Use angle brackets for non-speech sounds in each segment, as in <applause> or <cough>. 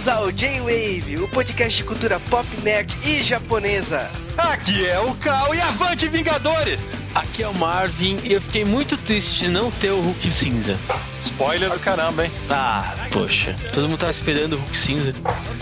Bem-vindos ao J-Wave, o podcast de cultura pop, nerd e japonesa. Aqui é o Cal e avante Vingadores! Aqui é o Marvin e eu fiquei muito triste de não ter o Hulk cinza. Spoiler do caramba, hein? Ah, poxa, todo mundo tava esperando o Hulk cinza.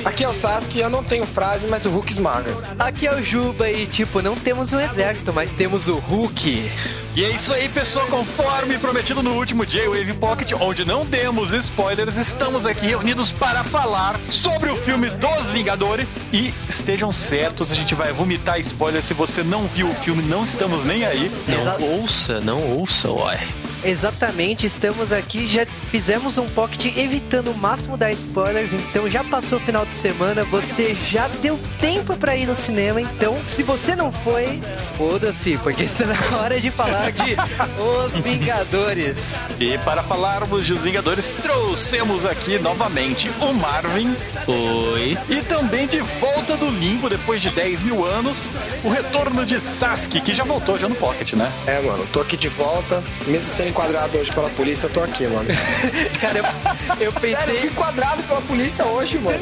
Aqui é o Sasuke, eu não tenho frase, mas o Hulk esmaga. Aqui é o Juba e, tipo, não temos um exército, mas temos o Hulk. E é isso aí, pessoal. Conforme prometido no último J-Wave Pocket, onde não demos spoilers, estamos aqui reunidos para falar sobre o filme dos Vingadores. E estejam certos, a gente vai vomitar spoilers. Se você não viu o filme, não estamos nem aí. Não ouça, não ouça, uai. Exatamente, estamos aqui, já fizemos um pocket evitando o máximo dar spoilers, então já passou o final de semana, você já deu tempo pra ir no cinema, então se você não foi, foda-se, porque está na hora de falar de <laughs> Os Vingadores. E para falarmos de Os Vingadores, trouxemos aqui novamente o Marvin. Oi. E também de volta do limbo, depois de 10 mil anos, o retorno de Sasuke, que já voltou já no Pocket, né? É, mano, tô aqui de volta. Mesmo sendo enquadrado hoje pela polícia, eu tô aqui, mano. <laughs> Cara, eu, eu Sério, eu pensei, fui enquadrado pela polícia hoje, mano.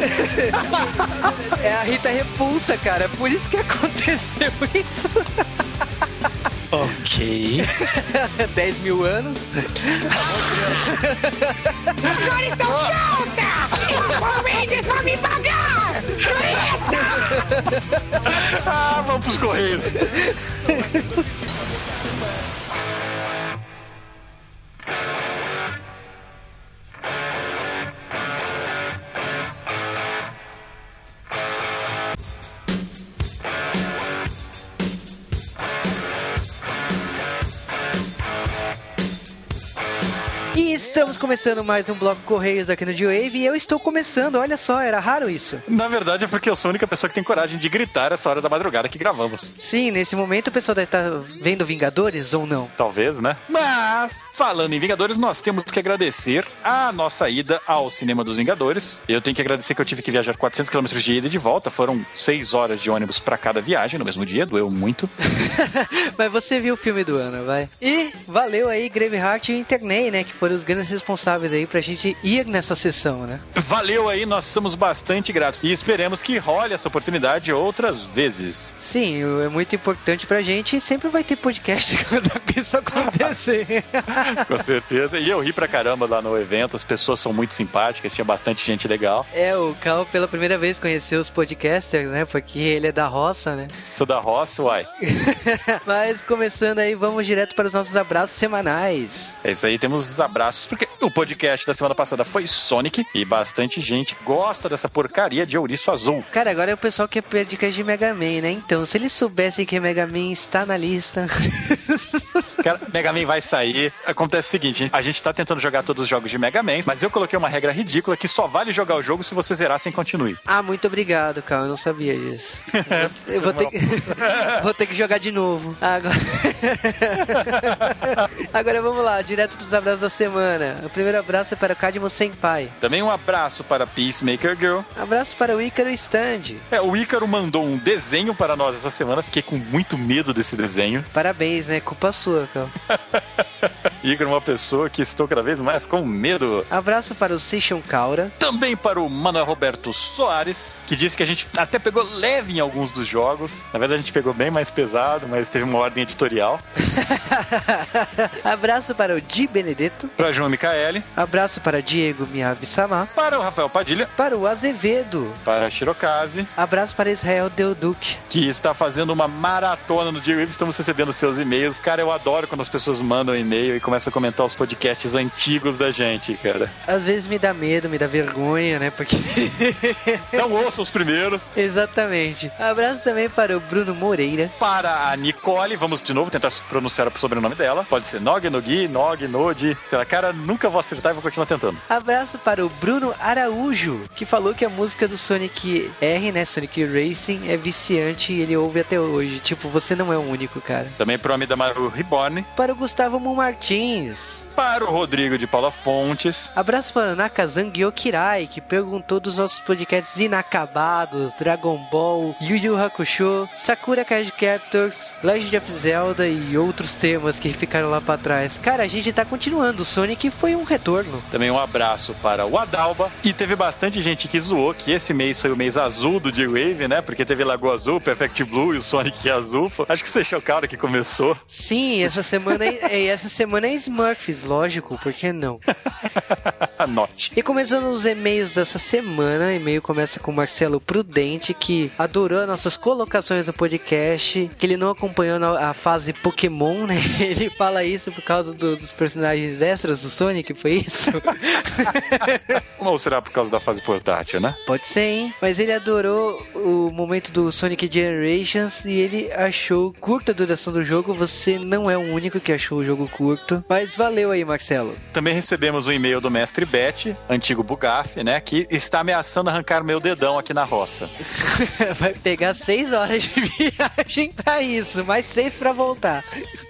é a Rita Repulsa, cara, por isso que aconteceu isso. Ok. <laughs> 10 mil anos. Agora estão prontas! O Mendes vai me pagar! Ah, vamos pros Correios. E estamos começando mais um Bloco Correios aqui no G-Wave e eu estou começando, olha só, era raro isso. Na verdade é porque eu sou a única pessoa que tem coragem de gritar essa hora da madrugada que gravamos. Sim, nesse momento o pessoal deve estar vendo Vingadores ou não. Talvez, né? Mas, falando em Vingadores, nós temos que agradecer a nossa ida ao Cinema dos Vingadores. Eu tenho que agradecer que eu tive que viajar 400 km de ida e de volta. Foram 6 horas de ônibus pra cada viagem no mesmo dia, doeu muito. <laughs> Mas você viu o filme do ano, vai. E valeu aí Graveheart e Internei, né, que foram os grandes responsáveis aí pra gente ir nessa sessão, né? Valeu aí, nós somos bastante gratos. E esperemos que role essa oportunidade outras vezes. Sim, é muito importante pra gente e sempre vai ter podcast <laughs> quando isso acontecer. <laughs> Com certeza. E eu ri pra caramba lá no evento, as pessoas são muito simpáticas, tinha bastante gente legal. é, o Cal pela primeira vez conheceu os podcasters, né, porque ele é da roça, né? Sou da roça, uai. <laughs> Mas começando aí, vamos direto para os nossos abraços semanais. É isso aí, temos os abraços, porque o podcast da semana passada foi Sonic e bastante gente gosta dessa porcaria de ouriço azul. Cara, agora é o pessoal que é dicas de Mega Man, né? Então, se eles soubessem que Mega Man está na lista. <laughs> <laughs> Cara, Mega Man vai sair. Acontece o seguinte: a gente tá tentando jogar todos os jogos de Mega Man, mas eu coloquei uma regra ridícula que só vale jogar o jogo se você zerar sem continue. ah, muito obrigado, Cal. Eu não sabia disso. <laughs> Eu vou ter que, <laughs> vou ter que jogar de novo. Agora... <laughs> Agora vamos lá, direto para os abraços da semana. O primeiro abraço é para o Cadmo Senpai. Também um abraço para Peacemaker Girl. Abraço para o Ícaro Stand. É, o Ícaro mandou um desenho para nós essa semana, fiquei com muito medo desse desenho. Parabéns, né? Culpa sua, Cal. <laughs> É uma pessoa que estou cada vez mais com medo. Abraço para o Seixão Caura. Também para o Manuel Roberto Soares, que disse que a gente até pegou leve em alguns dos jogos. Na verdade, a gente pegou bem mais pesado, mas teve uma ordem editorial. <laughs> Abraço para o Di Benedetto. Para João Micaele, Abraço para Diego Miyabi-sama. para o Rafael Padilha, Para o Azevedo. para a Shirokaze, Abraço para Israel Deoduc. que está fazendo uma maratona no J-Wave. Estamos recebendo seus e-mails. Cara, eu adoro quando as pessoas mandam e-mail e começam a comentar os podcasts antigos da gente, cara. Às vezes me dá medo, me dá vergonha, né? Porque. <laughs> Então ouçam os primeiros. Exatamente. Abraço também para o Bruno Moreira. Para a Nicole, vamos de novo tentar pronunciar o sobrenome dela. Pode ser Nog, Nogi, Nog, Nodi. Sei lá, cara, nunca vou acertar e vou continuar tentando. Abraço para o Bruno Araújo, que falou que a música do Sonic R, né? Sonic Racing, é viciante e ele ouve até hoje. Tipo, você não é o único, cara. Também para o Amidamaru Reborn. Para o Gustavo Martins, Martins. Para o Rodrigo de Paula Fontes. Abraço para Nakazang Yokirai, que perguntou dos nossos podcasts inacabados, Dragon Ball, Yu Yu Hakusho, Sakura Card Captors, Legend of Zelda e outros temas que ficaram lá para trás. Cara, a gente tá continuando, o Sonic foi um retorno. Também um abraço para o Adalba. E teve bastante gente que zoou que esse mês foi o mês azul do J-Wave, né? Porque teve Lagoa Azul, Perfect Blue e o Sonic é azul. Acho que vocês chocaram que começou. Sim, essa semana é, essa semana é Smurfs, lógico, por que não? <laughs> Anote. E começando os e-mails dessa semana, e-mail começa com o Marcelo Prudente, que adorou nossas colocações no podcast, que ele não acompanhou a fase Pokémon, né? <laughs> Ele fala isso por causa do- dos personagens extras do Sonic, foi isso? <laughs> Ou será por causa da fase portátil, né? Pode ser, hein? Mas ele adorou o momento do Sonic Generations e ele achou curta a duração do jogo. Você não é o único que achou o jogo curto. Mas valeu aí, Marcelo. Também recebemos um e-mail do mestre Bet, antigo Bugaf, né? Que está ameaçando arrancar meu dedão aqui na roça. <laughs> Vai pegar seis horas de <laughs> viagem pra isso, mais seis pra voltar.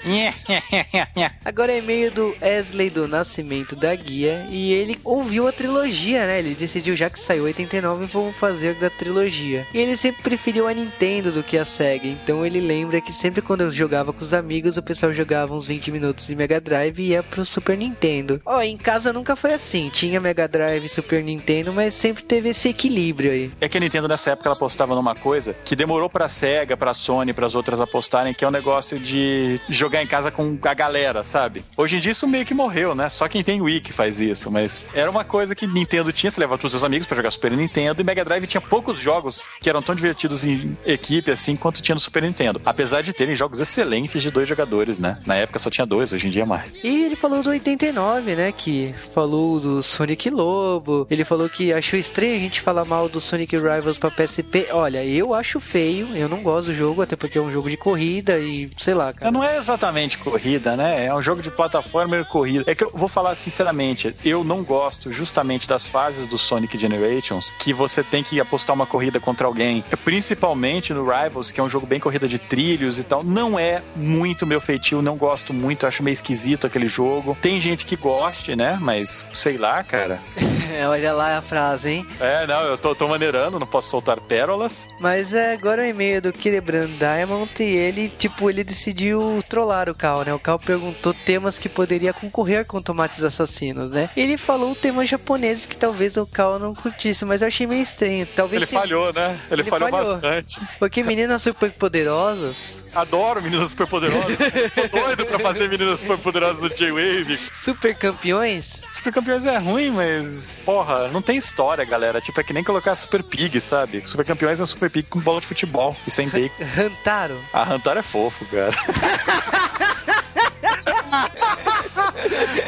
<laughs> Agora é e-mail do Wesley do Nascimento da Guia e ele ouviu a trilogia, né? Ele decidiu, já que saiu 89, vamos fazer da trilogia. E ele sempre preferiu a Nintendo do que a Sega, então ele lembra que sempre quando eu jogava com os amigos, o pessoal jogava uns 20 minutos de Mega Drive e ia pro Super Nintendo. Ó, em casa nunca foi assim, tinha Mega Drive e Super Nintendo, mas sempre teve esse equilíbrio aí. É que a Nintendo nessa época ela apostava numa coisa que demorou pra Sega, pra Sony, pras outras apostarem, que é o negócio de jogar em casa com a galera, sabe? Hoje em dia isso meio que morreu, né? Só quem tem Wii que faz isso, mas era uma coisa que Nintendo tinha, você levava todos os seus amigos pra jogar Super Nintendo e Mega Drive tinha poucos jogos que eram tão divertidos em equipe assim quanto tinha no Super Nintendo. Apesar de terem jogos excelentes de dois jogadores, né? Na época só tinha dois, hoje em dia é mais. E ele falou do 89, né? Que falou do Sonic Lobo. Ele falou que achou estranho a gente falar mal do Sonic Rivals pra PSP. Olha, eu acho feio, eu não gosto do jogo, até porque é um jogo de corrida e sei lá, cara. Não é exatamente corrida, né? É um jogo de plataforma e corrida. É que eu vou falar sinceramente, eu não gosto justamente das fases do Sonic Generations que você tem que apostar uma corrida contra alguém. Principalmente no Rivals, que é um jogo bem corrida de trilhos e tal. Não é muito meu feitio, não gosto muito, acho meio esquisito aquele jogo. Tem gente que goste, né? Mas sei lá, cara. <laughs> Olha lá a frase, hein? É, não, eu tô, tô maneirando, não posso soltar pérolas. Mas é, agora o e-mail do Killebrand Diamond e ele, tipo, ele decidiu trollar o Cal, né? O Cal perguntou temas que poderia concorrer com tomates assassinos, né? Ele falou temas japoneses que talvez o Cal não curtisse, mas eu achei meio estranho. Talvez Ele tenha- falhou, né? Ele, Ele falhou, falhou. bastante. Porque meninas super poderosas, Adoro meninas superpoderosas. Sou doido pra fazer meninas superpoderosas do J-Wave. super campeões, Super Campeões é ruim, mas, porra, não tem história, galera. Tipo, é que nem colocar Super Pig, sabe? Super Campeões é um Super Pig com bola de futebol e sem <laughs> bacon. Hantaro. A Hantaro é fofo, cara. <laughs>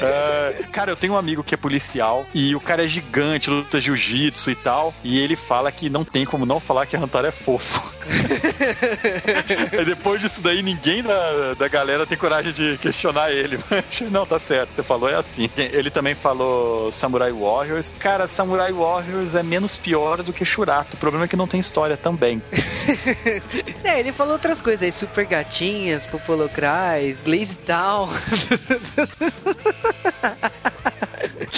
É, cara, eu tenho um amigo que é policial e o cara é gigante, luta jiu-jitsu e tal. E ele fala que não tem como não falar que a Hantaro é fofo. <laughs> depois disso daí, ninguém da, da galera tem coragem de questionar ele. Mas, <laughs> não, tá certo, você falou, é assim. Ele também falou Samurai Warriors. Cara, Samurai Warriors é menos pior do que Shurato. O problema é que não tem história também. <laughs> É, ele falou outras coisas aí, super gatinhas, Popolocrais, Glaze Town. Tchau. <laughs>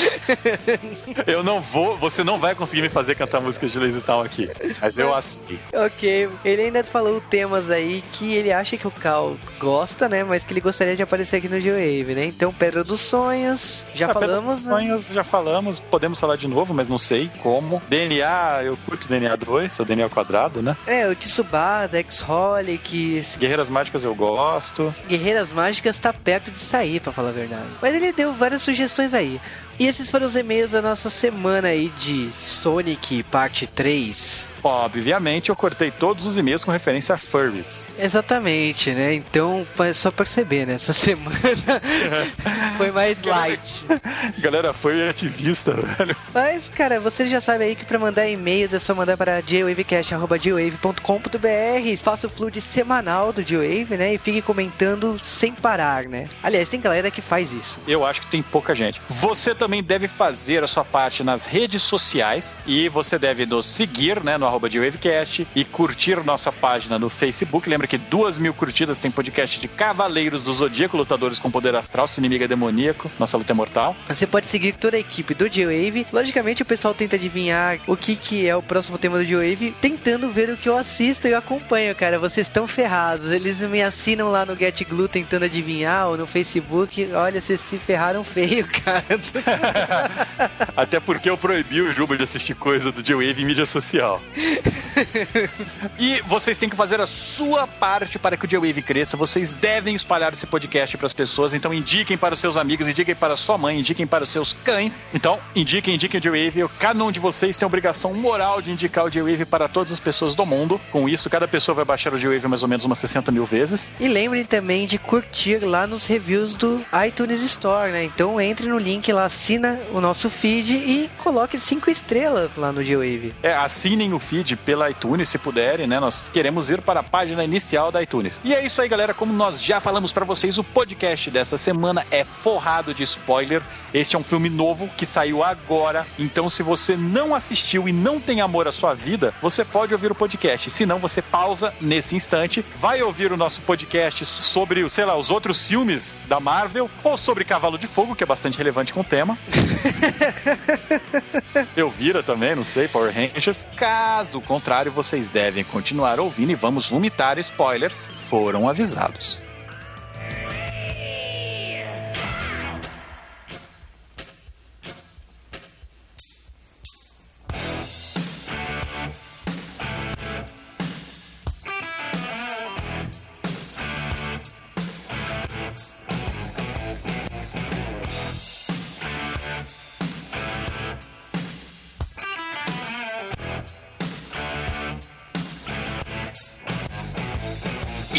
<laughs> Eu não vou, você não vai conseguir me fazer cantar música de Lazy Town aqui. Mas eu assim. ok, ele ainda falou temas aí que ele acha que o Cal gosta, né? Mas que ele gostaria de aparecer aqui no G-Wave, né? Então, Pedra dos Sonhos, já Ah, Pedra falamos, dos né? Sonhos, já falamos, podemos falar de novo, mas não sei como. DNA, eu curto DNA 2, é o DNA ao quadrado, né? É, o Tsubasa, X-Holic, Guerreiras Mágicas eu gosto. Guerreiras Mágicas tá perto de sair, pra falar a verdade. Mas ele deu várias sugestões aí. E esses foram os e-mails da nossa semana aí de Sonic Parte 3. Obviamente, eu cortei todos os e-mails com referência a furries. Exatamente, né? Então, é só perceber, né? Essa <laughs> semana foi mais light. Galera, foi ativista, velho. Mas, cara, você já sabe aí que pra mandar e-mails é só mandar para jwavecast.jwave.com.br Faça o flood semanal do Jwave, né? E fique comentando sem parar, né? Aliás, tem galera que faz isso. Eu acho que tem pouca gente. Você também deve fazer a sua parte nas redes sociais e você deve nos seguir, né, no arroba de Wavecast e curtir nossa página no Facebook. Lembra que duas mil curtidas tem podcast de Cavaleiros do Zodíaco, lutadores com poder astral, seu inimigo é demoníaco, nossa luta é mortal. Você pode seguir toda a equipe do J-Wave. Logicamente, o pessoal tenta adivinhar o que, que é o próximo tema do J-Wave, tentando ver o que eu assisto e eu acompanho, cara. Vocês estão ferrados. Eles me assinam lá no Get Glue tentando adivinhar ou no Facebook. Olha, vocês se ferraram feio, <laughs> cara. <laughs> Até porque eu proibi o Juba de assistir coisa do J-Wave em mídia social. <laughs> e vocês têm que fazer a sua parte para que o J-Wave cresça. Vocês devem espalhar esse podcast para as pessoas. Então indiquem para os seus amigos, indiquem para sua mãe, indiquem para os seus cães. Então, indiquem, indiquem o J-Wave. Cada um de vocês tem a obrigação moral de indicar o J-Wave para todas as pessoas do mundo. Com isso, cada pessoa vai baixar o J-Wave mais ou menos umas 60 mil vezes. E lembrem também de curtir lá nos reviews do iTunes Store, né? Então entre no link lá, assina o nosso feed e coloque cinco estrelas lá no J-Wave. É, assinem o feed pela iTunes, se puderem, né? Nós queremos ir para a página inicial da iTunes. E é isso aí, galera. Como nós já falamos para vocês, o podcast dessa semana é forrado de spoiler. Este é um filme novo que saiu agora. Então, se você não assistiu e não tem amor à sua vida, você pode ouvir o podcast. Se não, você pausa nesse instante, vai ouvir o nosso podcast sobre, sei lá, os outros filmes da Marvel ou sobre Cavalo de Fogo, que é bastante relevante com o tema. <laughs> Eu vira também, não sei, Power Rangers. Caso contrário, vocês devem continuar ouvindo e vamos vomitar spoilers. Foram avisados.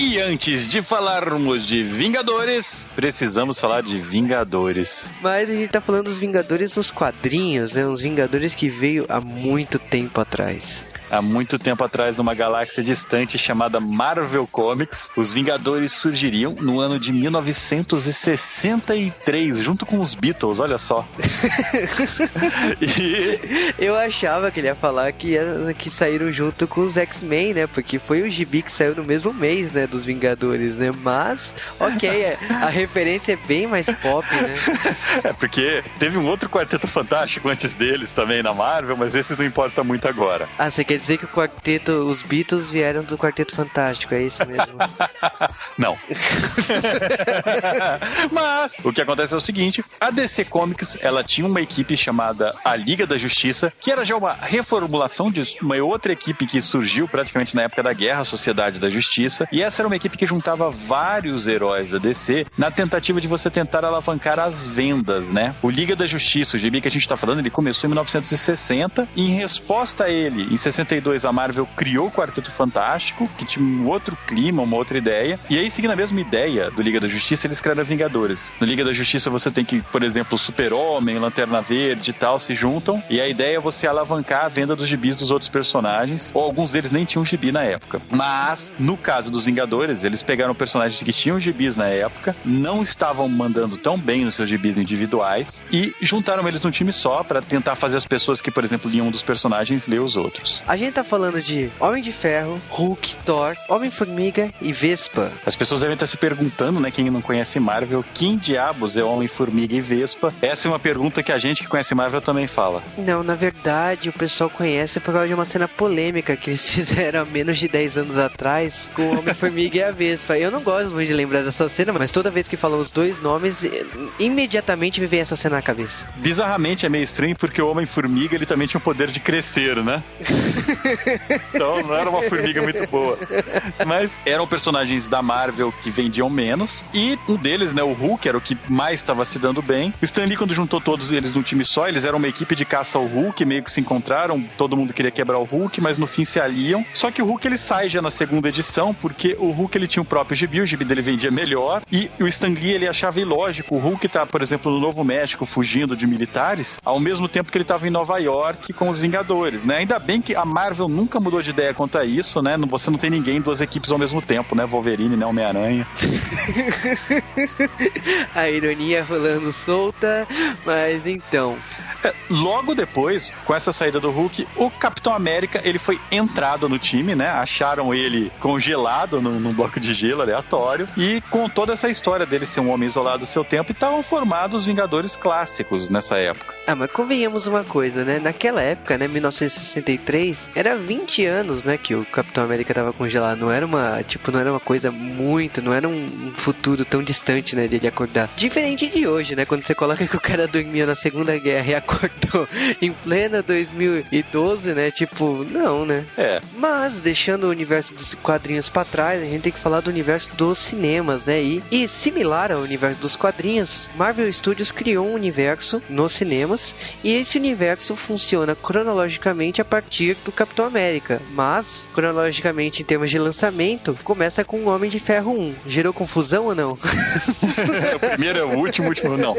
E antes de falarmos de Vingadores, precisamos falar de Vingadores. Mas a gente tá falando dos Vingadores nos quadrinhos, né? Os Vingadores que veio há muito tempo atrás. Há muito tempo atrás, numa galáxia distante chamada Marvel Comics, os Vingadores surgiriam no ano de 1963, junto com os Beatles, olha só. <laughs> e... Eu achava que ele ia falar que, ia, que saíram junto com os X-Men, né? Porque foi o gibi que saiu no mesmo mês, né? Dos Vingadores, né? Mas, ok, a referência é bem mais pop, né? <laughs> É, porque teve um outro Quarteto Fantástico antes deles também na Marvel, mas esses não importa muito agora. Ah, você quer dizer que o quarteto, os Beatles vieram do Quarteto Fantástico, é isso mesmo? <laughs> Não. <laughs> Mas o que acontece é o seguinte: a DC Comics ela tinha uma equipe chamada a Liga da Justiça, que era já uma reformulação de uma outra equipe que surgiu praticamente na época da Guerra, a Sociedade da Justiça. E essa era uma equipe que juntava vários heróis da DC na tentativa de você tentar alavancar as vendas, né? O Liga da Justiça, o gibi que a gente tá falando, ele começou em 1960 e em resposta a ele, em 62 a Marvel criou o Quarteto Fantástico, que tinha um outro clima, uma outra ideia. E aí, seguindo a mesma ideia do Liga da Justiça, eles criaram Vingadores. No Liga da Justiça, você tem que, por exemplo, Super-Homem, Lanterna Verde e tal se juntam. E a ideia é você alavancar a venda dos gibis dos outros personagens. Ou alguns deles nem tinham gibi na época. Mas, no caso dos Vingadores, eles pegaram personagens que tinham gibis na época, não estavam mandando tão bem nos seus gibis individuais e juntaram eles num time só para tentar fazer as pessoas que, por exemplo, liam um dos personagens ler os outros. A gente tá falando de Homem de Ferro, Hulk, Thor, Homem-Formiga e Vespa. As pessoas devem estar se perguntando, né, quem não conhece Marvel, quem diabos é Homem-Formiga e Vespa? Essa é uma pergunta que a gente que conhece Marvel também fala. Não, na verdade, o pessoal conhece por causa de uma cena polêmica que eles <laughs> fizeram há menos de 10 anos atrás com o Homem-Formiga e a Vespa. Eu não gosto muito de lembrar dessa cena, mas toda vez que falam os dois nomes, imediatamente me vem essa cena na cabeça. Bizarramente é meio estranho porque o Homem-Formiga ele também tinha o poder de crescer, né? <laughs> então não era uma formiga muito boa. Mas eram personagens da Marvel que vendiam menos. E um deles, né, o Hulk, era o que mais estava se dando bem. O Stan Lee, quando juntou todos eles num time só, eles eram uma equipe de caça ao Hulk, meio que se encontraram, todo mundo queria quebrar o Hulk, mas no fim se aliam. Só que o Hulk ele sai já na segunda edição, porque o Hulk ele tinha o próprio gibi, o gibi dele vendia melhor. E o Stan Lee ele achava ilógico o Hulk tá, por exemplo, no Novo México fugindo de militares, ao mesmo tempo que ele estava em Nova York com os Vingadores, né? Ainda bem que a Marvel nunca mudou de ideia quanto a isso, né? Você não tem ninguém duas equipes ao mesmo tempo, né? Wolverine, né? Homem-Aranha. <laughs> a ironia rolando solta, mas então. Logo depois, com essa saída do Hulk, o Capitão América ele foi entrado no time, né? Acharam ele congelado num, num bloco de gelo aleatório e com toda essa história dele ser um homem isolado do seu tempo, estavam formados os Vingadores clássicos nessa época. Ah, mas convenhamos uma coisa, né? Naquela época, né, 1963, era 20 anos, né, que o Capitão América tava congelado. Não era uma, tipo, não era uma coisa muito, não era um futuro tão distante, né, de ele acordar. Diferente de hoje, né, quando você coloca que o cara dormia na Segunda Guerra e acordou <laughs> em plena 2012, né, tipo, não, né? É. Mas, deixando o universo dos quadrinhos pra trás, a gente tem que falar do universo dos cinemas, né? E, e similar ao universo dos quadrinhos, Marvel Studios criou um universo nos cinemas e esse universo funciona cronologicamente a partir do Capitão América, mas cronologicamente em termos de lançamento, começa com o Homem de Ferro 1. Gerou confusão ou não? <laughs> o primeiro é o último, o último não.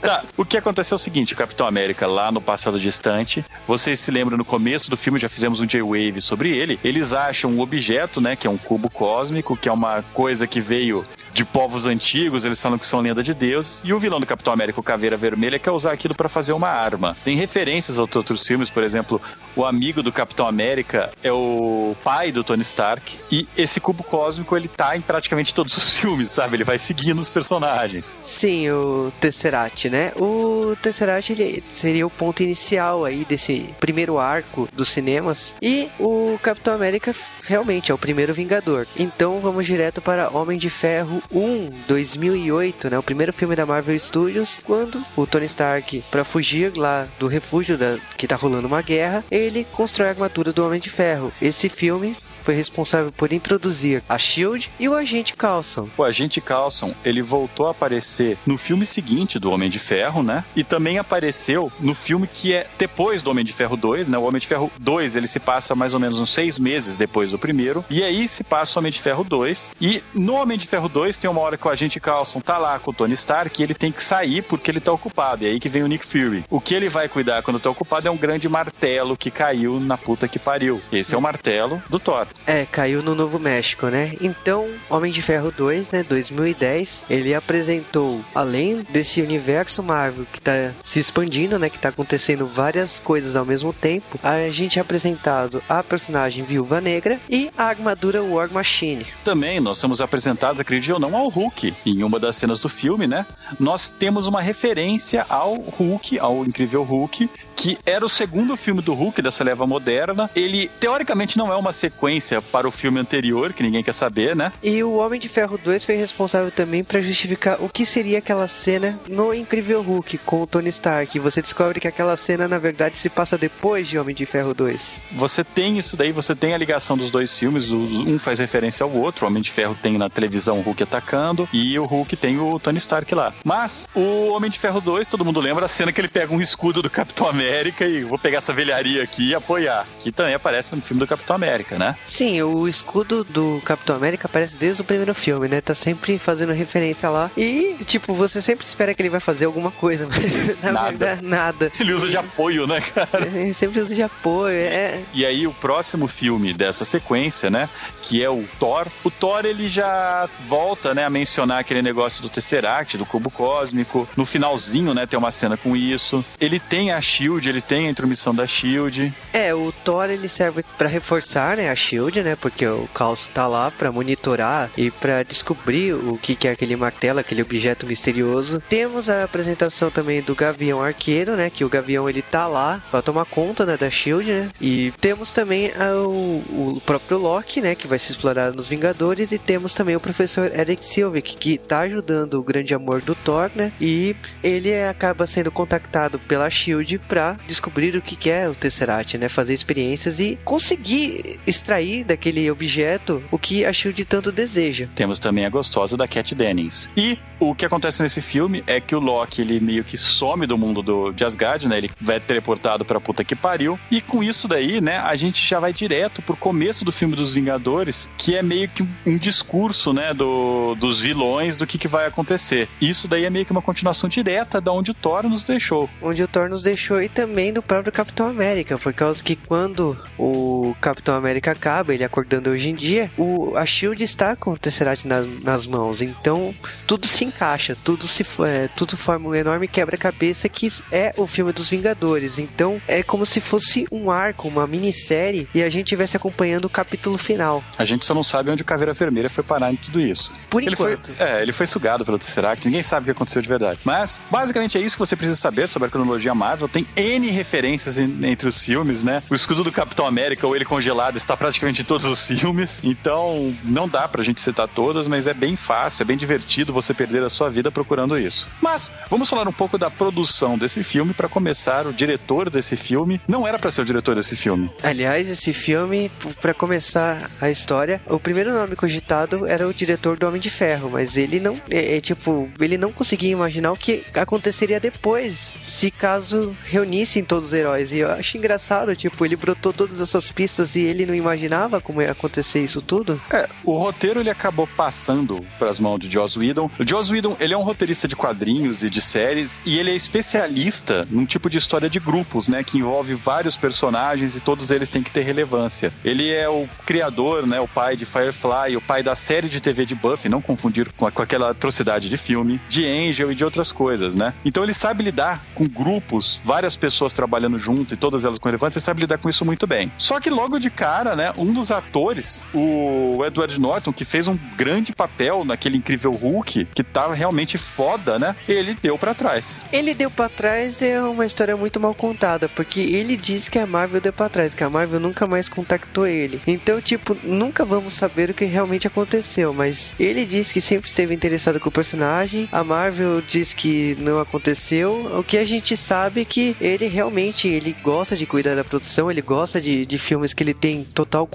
Tá, o que aconteceu é o seguinte, o Capitão América lá no passado distante, vocês se lembram no começo do filme, já fizemos um J-Wave sobre ele, eles acham um objeto, né, que é um cubo cósmico, que é uma coisa que veio de povos antigos, eles falam que são lenda de deuses, e o vilão do Capitão América, o Caveira Vermelha, quer usar aquilo para fazer uma arma. Tem referências aos outros filmes, por exemplo, o amigo do Capitão América é o pai do Tony Stark, e esse cubo cósmico ele tá em praticamente todos os <laughs> filmes, sabe? Ele vai seguindo os personagens. Sim, o Tesseract, né? O Tesseract ele seria o ponto inicial aí desse primeiro arco dos cinemas, e o Capitão América realmente é o primeiro Vingador. Então vamos direto para Homem de Ferro 1, 2008, né? O primeiro filme da Marvel Studios, quando o Tony Stark, para fugir lá do refúgio da, que tá rolando uma guerra, ele constrói a armadura do Homem de Ferro. Esse filme foi responsável por introduzir a Shield e o Agente Coulson. O Agente Coulson, ele voltou a aparecer no filme seguinte do Homem de Ferro, né? E também apareceu no filme que é depois do Homem de Ferro 2, né? O Homem de Ferro 2, ele se passa mais ou menos uns seis meses depois do primeiro. E aí se passa o Homem de Ferro 2. E no Homem de Ferro 2 tem uma hora que o Agente Coulson tá lá com o Tony Stark e ele tem que sair porque ele tá ocupado. E aí que vem o Nick Fury. O que ele vai cuidar quando tá ocupado é um grande martelo que caiu na puta que pariu. Esse é o martelo do Thor. É, caiu no Novo México, né? Então, Homem de Ferro 2, né, 2010, ele apresentou, além desse universo Marvel que tá se expandindo, né, que tá acontecendo várias coisas ao mesmo tempo, a gente é apresentado a personagem Viúva Negra e a armadura War Machine. Também nós somos apresentados, acredite ou não, ao Hulk. Em uma das cenas do filme, né? Nós temos uma referência ao Hulk, ao incrível Hulk, que era o segundo filme do Hulk dessa leva moderna. Ele, teoricamente, não é uma sequência para o filme anterior, que ninguém quer saber, né? E o Homem de Ferro 2 foi responsável também para justificar o que seria aquela cena no Incrível Hulk com o Tony Stark. Você descobre que aquela cena, na verdade, se passa depois de Homem de Ferro 2. Você tem isso daí, você tem a ligação dos dois filmes, um faz referência ao outro. O Homem de Ferro tem na televisão o Hulk atacando e o Hulk tem o Tony Stark lá. Mas o Homem de Ferro 2, todo mundo lembra a cena que ele pega um escudo do Capitão América e vou pegar essa velharia aqui e apoiar. Que também aparece no filme do Capitão América, né? Sim, o escudo do Capitão América aparece desde o primeiro filme, né? Tá sempre fazendo referência lá. E, tipo, você sempre espera que ele vai fazer alguma coisa, <laughs> mas na Nada. verdade, nada. Ele usa de apoio, né, cara? <laughs> Ele sempre usa de apoio. É, E aí o próximo filme dessa sequência, né, que é o Thor, o Thor ele já volta, né, a mencionar aquele negócio do Tesseract, do cubo cósmico. No finalzinho, né, tem uma cena com isso. Ele tem a Shield, ele tem a intromissão da Shield. É, o Thor ele serve pra reforçar, né, a Shield, né, porque o Caos tá lá pra monitorar e pra descobrir o que é aquele martelo, aquele objeto misterioso. Temos a apresentação também do Gavião Arqueiro, né, que o Gavião ele tá lá pra tomar conta, né, da Shield, né. E temos também a- o, o próprio Loki, né, que vai se explorar nos Vingadores. E temos também o professor Eric Silvick, que tá ajudando o grande amor do Thor, né, e ele acaba sendo contactado pela Shield pra descobrir o que que é o Tesseract, né, fazer experiências e conseguir extrair daquele objeto o que a Shield tanto deseja. Temos também a gostosa da Cat Dennings. E o que acontece nesse filme é que o Loki, ele meio que some do mundo do, de Asgard, né? Ele vai teleportado pra puta que pariu. E com isso daí, né, a gente já vai direto pro começo do filme dos Vingadores, que é meio que um, discurso, né, do, dos vilões, do que, que vai acontecer. Isso daí é meio que uma continuação direta da onde o Thor nos deixou. onde o Thor nos deixou e também do próprio Capitão América, por causa que quando o Capitão América acaba, ele acordando hoje em dia, o, a Shield está com o Tesseract nas, nas mãos, então tudo se encaixa, tudo se é, tudo forma um enorme quebra-cabeça que é o filme dos Vingadores. Então é como se fosse um arco, uma minissérie e a gente estivesse acompanhando o capítulo final. A gente só não sabe onde o Caveira Vermelha foi parar em tudo isso. Por ele enquanto. Foi, é, ele foi sugado pelo Tesseract, ninguém sabe o que aconteceu de verdade. Mas, basicamente é isso que você precisa saber sobre a cronologia Marvel. Tem N referências entre os filmes, né? O escudo do Capitão América ou ele congelado está praticamente em todos os filmes. Então, não dá pra gente citar todas, mas é bem fácil, é bem divertido você perder a sua vida procurando isso. Mas, vamos falar um pouco da produção desse filme. Para começar, o diretor desse filme não era para ser o diretor desse filme. Aliás, esse filme, para começar a história, o primeiro nome cogitado era o diretor do Homem de Ferro, mas ele não, é, é tipo, ele não conseguia imaginar o que aconteceria depois, se caso reunissem todos os heróis. E eu acho engraçado, tipo, ele brotou todas essas pistas e ele não imaginava como ia acontecer isso tudo. É, o roteiro ele acabou passando para as mãos de Joss Whedon. O Joss Whedon, ele é um roteirista de quadrinhos e de séries e ele é especialista num tipo de história de grupos, né, que envolve vários personagens e todos eles têm que ter relevância. Ele é o criador, né, o pai de Firefly, o pai da série de TV de Buffy, não confundir com, com aquela atrocidade de filme, de Angel e de outras coisas, né? Então ele sabe lidar com grupos, várias pessoas trabalhando junto e todas elas com relevância, ele sabe lidar com isso muito bem. Só que logo de cara, né, um dos atores, o Edward Norton, que fez um grande papel naquele incrível Hulk, que tava realmente foda, né? Ele deu para trás. Ele deu para trás é uma história muito mal contada, porque ele diz que a Marvel deu para trás, que a Marvel nunca mais contactou ele. Então, tipo, nunca vamos saber o que realmente aconteceu, mas ele diz que sempre esteve interessado com o personagem, a Marvel diz que não aconteceu. O que a gente sabe é que ele realmente ele gosta de cuidar da produção, ele gosta de, de filmes que ele tem total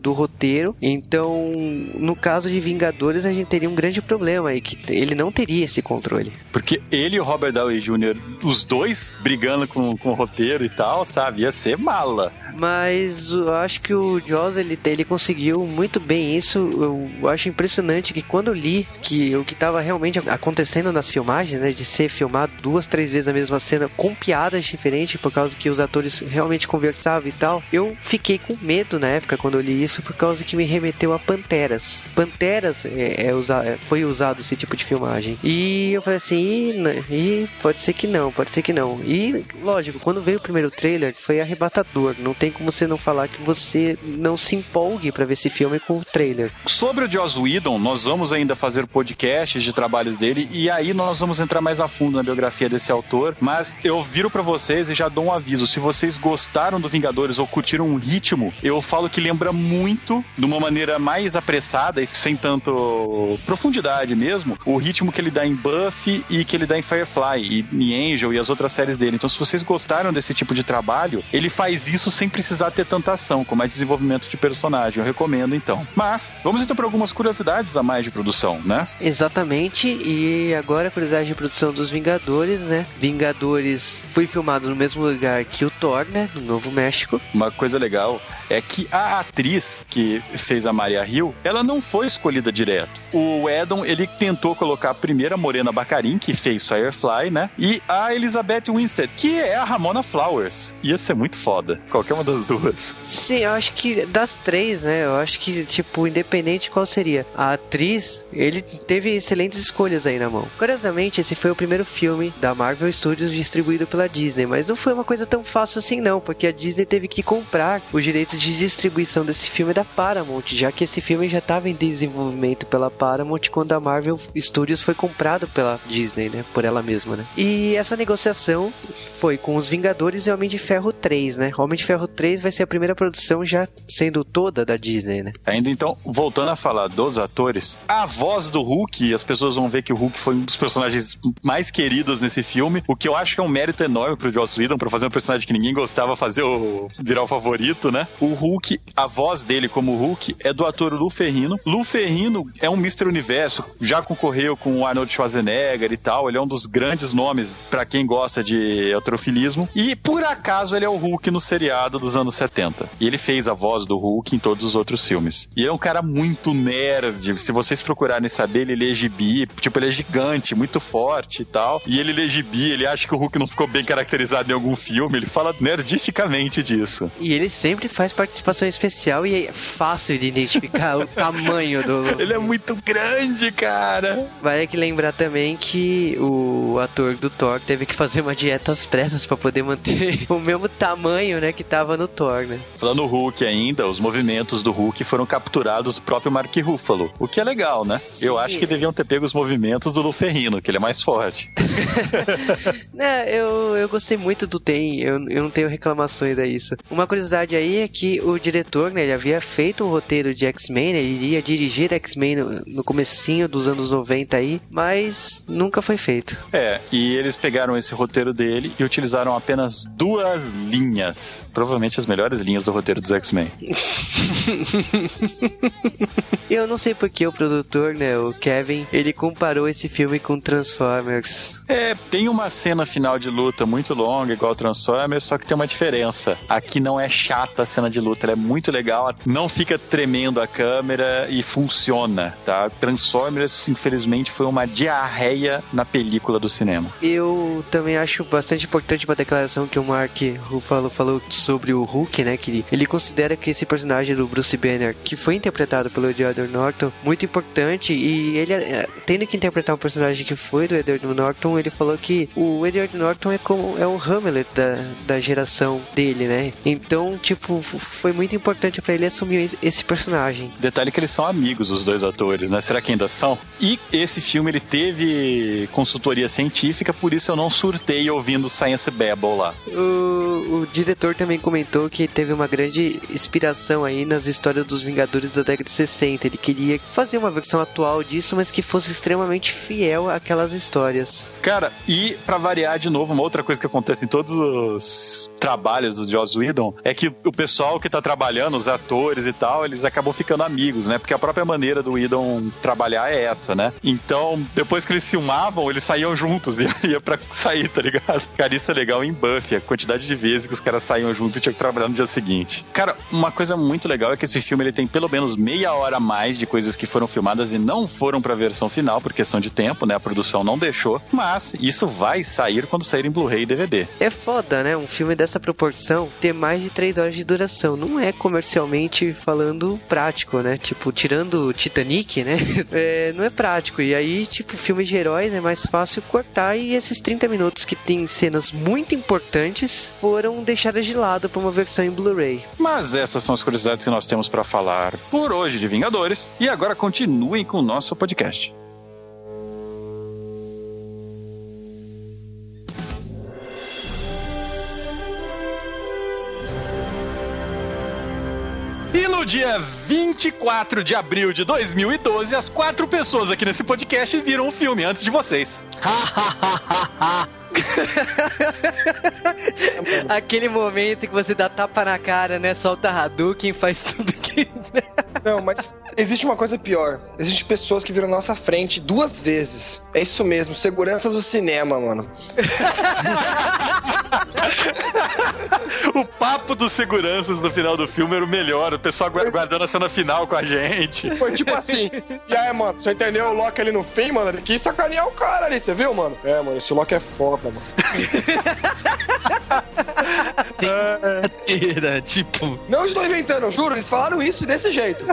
do roteiro. Então, no caso de Vingadores, a gente teria um grande problema aí, que ele não teria esse controle. Porque ele e o Robert Downey Jr., os dois brigando com, com o roteiro e tal, sabe? Ia ser mala. Mas eu acho que o Joss ele, ele conseguiu muito bem isso. Eu acho impressionante que quando eu li que o que estava realmente acontecendo nas filmagens, né, de ser filmado duas, três vezes a mesma cena com piadas diferentes, por causa que os atores realmente conversavam e tal, eu fiquei com medo na época quando eu li isso, por causa que me remeteu a Panteras. Panteras é, é usa, é, foi usado esse tipo de filmagem. E eu falei assim, e, pode ser que não, pode ser que não. E lógico, quando veio o primeiro trailer, foi arrebatador. Não tem como você não falar que você não se empolgue para ver esse filme com o trailer. Sobre o Joss Whedon, nós vamos ainda fazer podcasts de trabalhos dele e aí nós vamos entrar mais a fundo na biografia desse autor, mas eu viro para vocês e já dou um aviso, se vocês gostaram do Vingadores ou curtiram o ritmo, eu falo que lembra muito, de uma maneira mais apressada e sem tanto profundidade mesmo, o ritmo que ele dá em Buffy e que ele dá em Firefly e em Angel e as outras séries dele. Então se vocês gostaram desse tipo de trabalho, ele faz isso sem precisar ter tanta ação, com mais desenvolvimento de personagem. Eu recomendo então. Mas vamos então para algumas curiosidades a mais de produção, né? Exatamente. E agora a curiosidade de produção dos Vingadores, né? Vingadores foi filmado no mesmo lugar que o Thor, né? No Novo México. Uma coisa legal é que a atriz que fez a Maria Hill, ela não foi escolhida direto. O Edon, ele tentou colocar a primeira Morena Bacarin, que fez Firefly, né? E a Elizabeth Winstead, que é a Ramona Flowers. Ia ser muito foda, qualquer uma das duas. Sim, eu acho que das três, né? Eu acho que, tipo, independente qual seria. A atriz, ele teve excelentes escolhas aí na mão. Curiosamente, esse foi o primeiro filme da Marvel Studios distribuído pela Disney, mas não foi uma coisa tão fácil assim não, porque a Disney teve que comprar os direitos de distribuição desse filme da Paramount, já que esse filme já estava em desenvolvimento pela Paramount quando a Marvel Studios foi comprado pela Disney, né, por ela mesma, né. E essa negociação foi com os Vingadores e Homem de Ferro 3, né. Homem de Ferro 3 vai ser a primeira produção já sendo toda da Disney, né. Ainda então, voltando a falar dos atores, a voz do Hulk, as pessoas vão ver que o Hulk foi um dos personagens mais queridos nesse filme, o que eu acho que é um mérito enorme pro Joss Whedon para fazer um personagem que ninguém gostava fazer o virar o favorito, né? O Hulk, a voz dele como Hulk é do ator Lu Ferrino. Lu Ferrino é um Mr. Universo, já concorreu com o Arnold Schwarzenegger e tal, ele é um dos grandes nomes para quem gosta de heterofilismo. E por acaso ele é o Hulk no seriado dos anos 70. E ele fez a voz do Hulk em todos os outros filmes. E ele é um cara muito nerd. Se vocês procurarem saber, ele lê gibi. Tipo, ele é gigante, muito forte e tal. E ele lê gibi, ele acha que o Hulk não ficou bem caracterizado em algum filme. Ele fala nerdisticamente disso. E ele sempre faz participação especial e é fácil de identificar o tamanho do. <laughs> Ele é muito grande, cara. Vai que lembrar também que o ator do Thor teve que fazer uma dieta às pressas pra poder manter <laughs> o mesmo tamanho, né, que tava no Thor, né? Falando no Hulk ainda, os movimentos do Hulk foram capturados do próprio Mark Ruffalo. O que é legal, né? Eu acho que deviam ter pego os movimentos do Luferrino, que ele é mais forte. <laughs> É, eu, eu gostei muito do Tem, eu, eu não tenho reclamações a isso. Uma curiosidade aí é que o diretor, né, ele havia feito um roteiro de X-Men, né, ele iria dirigir X-Men no, no comecinho dos anos 90 aí, mas nunca foi feito. É, e eles pegaram esse roteiro dele e utilizaram apenas duas linhas. Provavelmente as melhores linhas do roteiro dos X-Men. <laughs> Eu não sei porque o produtor, né, o Kevin, ele comparou esse filme com Transformers. É, tem uma cena final de luta muito longa, igual Transformers, só que tem uma diferença. Aqui não é chata a cena de luta, ela é muito legal, não fica tremendo a câmera e funciona, tá? Transformers, infelizmente, foi uma diarreia na película do cinema. Eu também acho bastante importante uma declaração que o Mark Ruffalo falou sobre o Hulk, né? Que ele, considera que esse personagem do Bruce Banner, que foi interpretado pelo Edward Norton, muito importante e ele, eh, tendo que interpretar um personagem que foi do Edward Norton, ele falou que o Edward Norton é como é o Hamlet da, da geração dele, né? Então, tipo, foi muito importante pra ele assumir esse personagem. Detalhe que eles são amigos, os dois atores, né? Será que ainda são? E esse filme, ele teve consultoria científica, por isso eu não surtei ouvindo Science Babble lá. O, o diretor também comentou que teve uma grande inspiração aí nas histórias dos Vingadores da década de 60. Ele queria fazer uma versão atual disso, mas que fosse extremamente fiel àquelas histórias. Cara, e pra variar de novo, uma outra coisa que acontece em todos os trabalhos do Joss Whedon é que o pessoal que tá trabalhando, os atores e tal, eles acabam ficando amigos, né? Porque a própria maneira do Whedon trabalhar é essa, né? Então, depois que eles filmavam, eles saíam juntos, <laughs> ia, ia pra sair, tá ligado? Cara, isso é legal em Buffy, a quantidade de vezes que os caras saíam juntos e tinham que trabalhar no dia seguinte. Cara, uma coisa muito legal é que esse filme ele tem pelo menos meia hora a mais de coisas que foram filmadas e não foram pra versão final por questão de tempo, né? A produção não deixou, mas isso vai sair quando sair em Blu-ray e DVD. É foda, né? Um filme dessa proporção ter mais de 3 horas de duração. Não é comercialmente falando prático, né? Tipo, tirando o Titanic, né? <laughs> É, não é prático. E aí, tipo, filme de heróis é mais fácil cortar. E esses 30 minutos que tem cenas muito importantes foram deixadas de lado para uma versão em Blu-ray. Mas essas são as curiosidades que nós temos pra falar por hoje de Vingadores. E agora continuem com o nosso podcast. No dia 24 de abril de 2012, as quatro pessoas aqui nesse podcast viram o filme antes de vocês. <laughs> Aquele momento que você dá tapa na cara, né? Solta Hadouken, faz tudo que. <laughs> Não, mas existe uma coisa pior. Existem pessoas que viram na nossa frente duas vezes. É isso mesmo, segurança do cinema, mano. <laughs> O papo dos seguranças no final do filme era o melhor. O pessoal gua- guardando a cena final com a gente. Foi tipo assim. E aí, mano, você entendeu o Loki ali no fim, mano? Ele quis sacanear o cara ali, você viu, mano? É, mano, esse Loki é foda, mano. <laughs> Inteira, tipo. Não estou inventando, eu juro, eles falaram isso desse jeito.